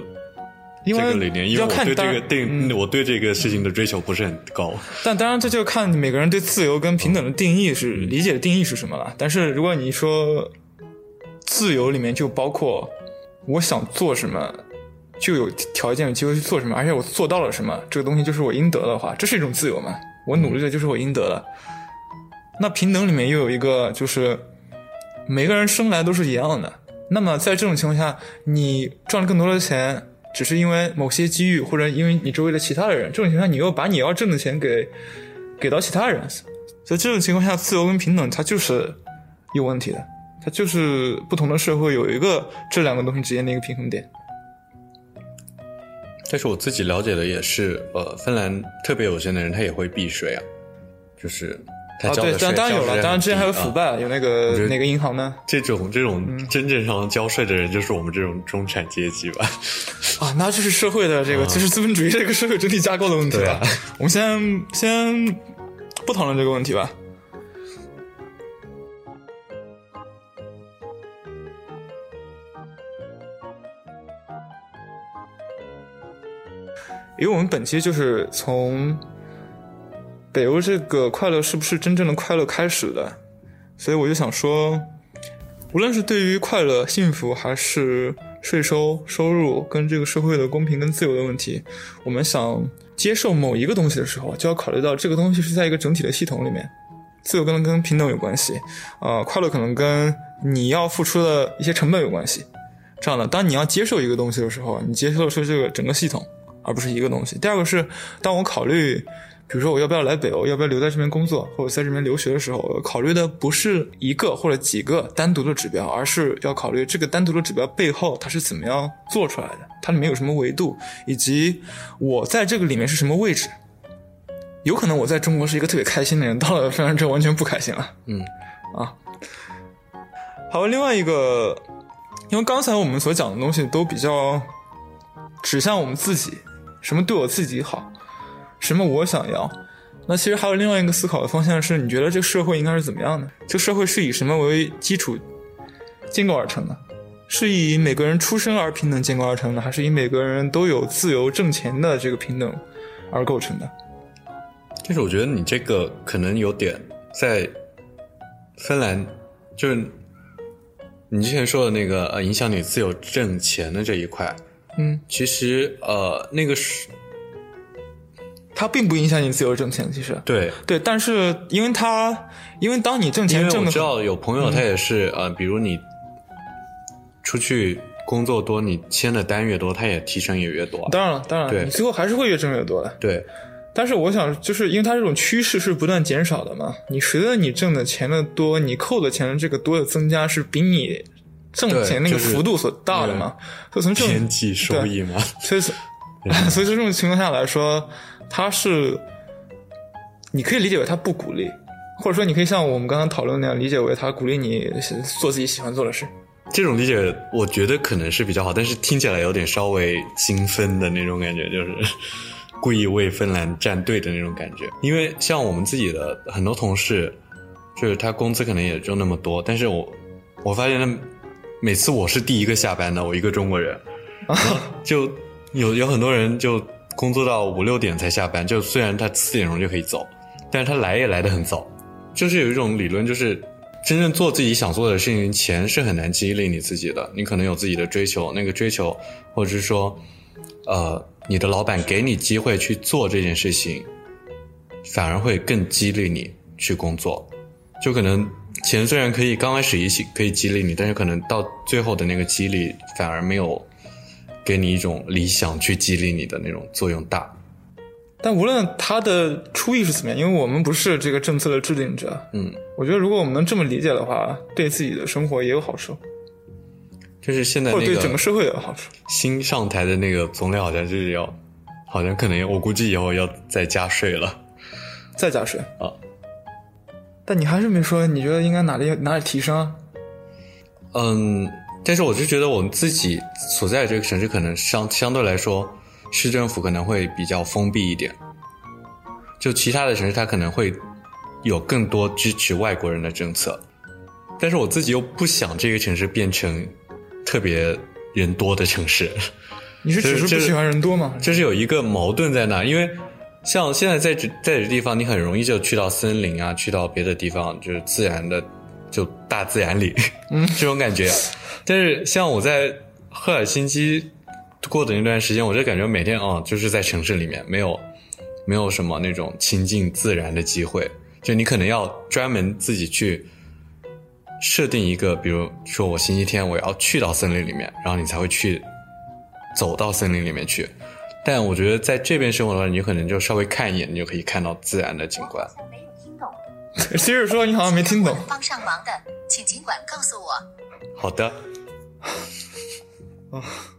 Speaker 1: 这
Speaker 2: 个理念，因为我对这个定我对这个事情的追求不是很高。
Speaker 1: 但当然，这就看每个人对自由跟平等的定义是理解的定义是什么了。但是如果你说自由里面就包括我想做什么。就有条件有机会去做什么，而且我做到了什么，这个东西就是我应得的话，这是一种自由嘛？我努力的就是我应得的。那平等里面又有一个，就是每个人生来都是一样的。那么在这种情况下，你赚了更多的钱，只是因为某些机遇，或者因为你周围的其他的人，这种情况下你又把你要挣的钱给给到其他人，在这种情况下，自由跟平等它就是有问题的，它就是不同的社会有一个这两个东西之间的一个平衡点。
Speaker 2: 但是我自己了解的也是，呃，芬兰特别有钱的人他也会避税啊，就是他交的
Speaker 1: 税。当然有了，当然之前还有腐败，有那个哪个银行呢？
Speaker 2: 这种这种真正上交税的人就是我们这种中产阶级吧？
Speaker 1: 啊，那就是社会的这个，就是资本主义这个社会整体架构的问题了。我们先先不讨论这个问题吧。因为我们本期就是从北欧这个快乐是不是真正的快乐开始的，所以我就想说，无论是对于快乐、幸福还是税收、收入跟这个社会的公平跟自由的问题，我们想接受某一个东西的时候，就要考虑到这个东西是在一个整体的系统里面。自由可能跟平等有关系，呃，快乐可能跟你要付出的一些成本有关系。这样的，当你要接受一个东西的时候，你接受的是这个整个系统，而不是一个东西。第二个是，当我考虑。比如说我要不要来北欧，要不要留在这边工作，或者在这边留学的时候，考虑的不是一个或者几个单独的指标，而是要考虑这个单独的指标背后它是怎么样做出来的，它里面有什么维度，以及我在这个里面是什么位置。有可能我在中国是一个特别开心的人，到了芬兰之后完全不开心了。嗯，啊，好，另外一个，因为刚才我们所讲的东西都比较指向我们自己，什么对我自己好。什么我想要？那其实还有另外一个思考的方向是，你觉得这个社会应该是怎么样的？这个社会是以什么为基础建构而成的？是以每个人出生而平等建构而成的，还是以每个人都有自由挣钱的这个平等而构成的？
Speaker 2: 但是我觉得你这个可能有点在芬兰，就是你之前说的那个呃，影响你自由挣钱的这一块，
Speaker 1: 嗯，
Speaker 2: 其实呃，那个是。
Speaker 1: 它并不影响你自由挣钱，其实
Speaker 2: 对
Speaker 1: 对，但是因为它，因为当你挣钱挣的，
Speaker 2: 我知道有朋友他也是呃，比如你出去工作多，你签的单越多，他也提成也越多。
Speaker 1: 当然了，当然了，你最后还是会越挣越多的。
Speaker 2: 对，
Speaker 1: 但是我想，就是因为它这种趋势是不断减少的嘛，你随着你挣的钱的多，你扣的钱的这个多的增加，是比你挣钱那个幅度所大的嘛？就从这种
Speaker 2: 边际收益嘛，
Speaker 1: 所以 所以从这种情况下来说。他是，你可以理解为他不鼓励，或者说你可以像我们刚刚讨论那样理解为他鼓励你做自己喜欢做的事。
Speaker 2: 这种理解我觉得可能是比较好，但是听起来有点稍微精分的那种感觉，就是 故意为芬兰站队的那种感觉。因为像我们自己的很多同事，就是他工资可能也就那么多，但是我我发现他每次我是第一个下班的，我一个中国人，就有有很多人就。工作到五六点才下班，就虽然他四点钟就可以走，但是他来也来的很早。就是有一种理论，就是真正做自己想做的事情，钱是很难激励你自己的。你可能有自己的追求，那个追求，或者是说，呃，你的老板给你机会去做这件事情，反而会更激励你去工作。就可能钱虽然可以刚开始一起可以激励你，但是可能到最后的那个激励反而没有。给你一种理想去激励你的那种作用大，
Speaker 1: 但无论他的初意是怎么样，因为我们不是这个政策的制定者，
Speaker 2: 嗯，
Speaker 1: 我觉得如果我们能这么理解的话，对自己的生活也有好处，
Speaker 2: 就是现在
Speaker 1: 或者对整个社会也有好处。
Speaker 2: 新上台的那个总理好像就是要，好像可能我估计以后要再加税了，
Speaker 1: 再加税
Speaker 2: 啊？
Speaker 1: 但你还是没说，你觉得应该哪里哪里提升？啊？
Speaker 2: 嗯。但是我就觉得我们自己所在的这个城市可能相相对来说，市政府可能会比较封闭一点。就其他的城市，它可能会有更多支持外国人的政策。但是我自己又不想这个城市变成特别人多的城市。
Speaker 1: 你是只是不喜欢人多吗？
Speaker 2: 就是有一个矛盾在那，因为像现在在这在这地方，你很容易就去到森林啊，去到别的地方，就是自然的。就大自然里，嗯，这种感觉。但是像我在赫尔辛基过的那段时间，我就感觉每天啊，就是在城市里面，没有没有什么那种亲近自然的机会。就你可能要专门自己去设定一个，比如说我星期天我要去到森林里面，然后你才会去走到森林里面去。但我觉得在这边生活的话，你可能就稍微看一眼，你就可以看到自然的景观。
Speaker 1: 其实说你好像没听懂。
Speaker 3: 帮上忙的，请尽管告诉我。
Speaker 2: 好的。
Speaker 1: 啊。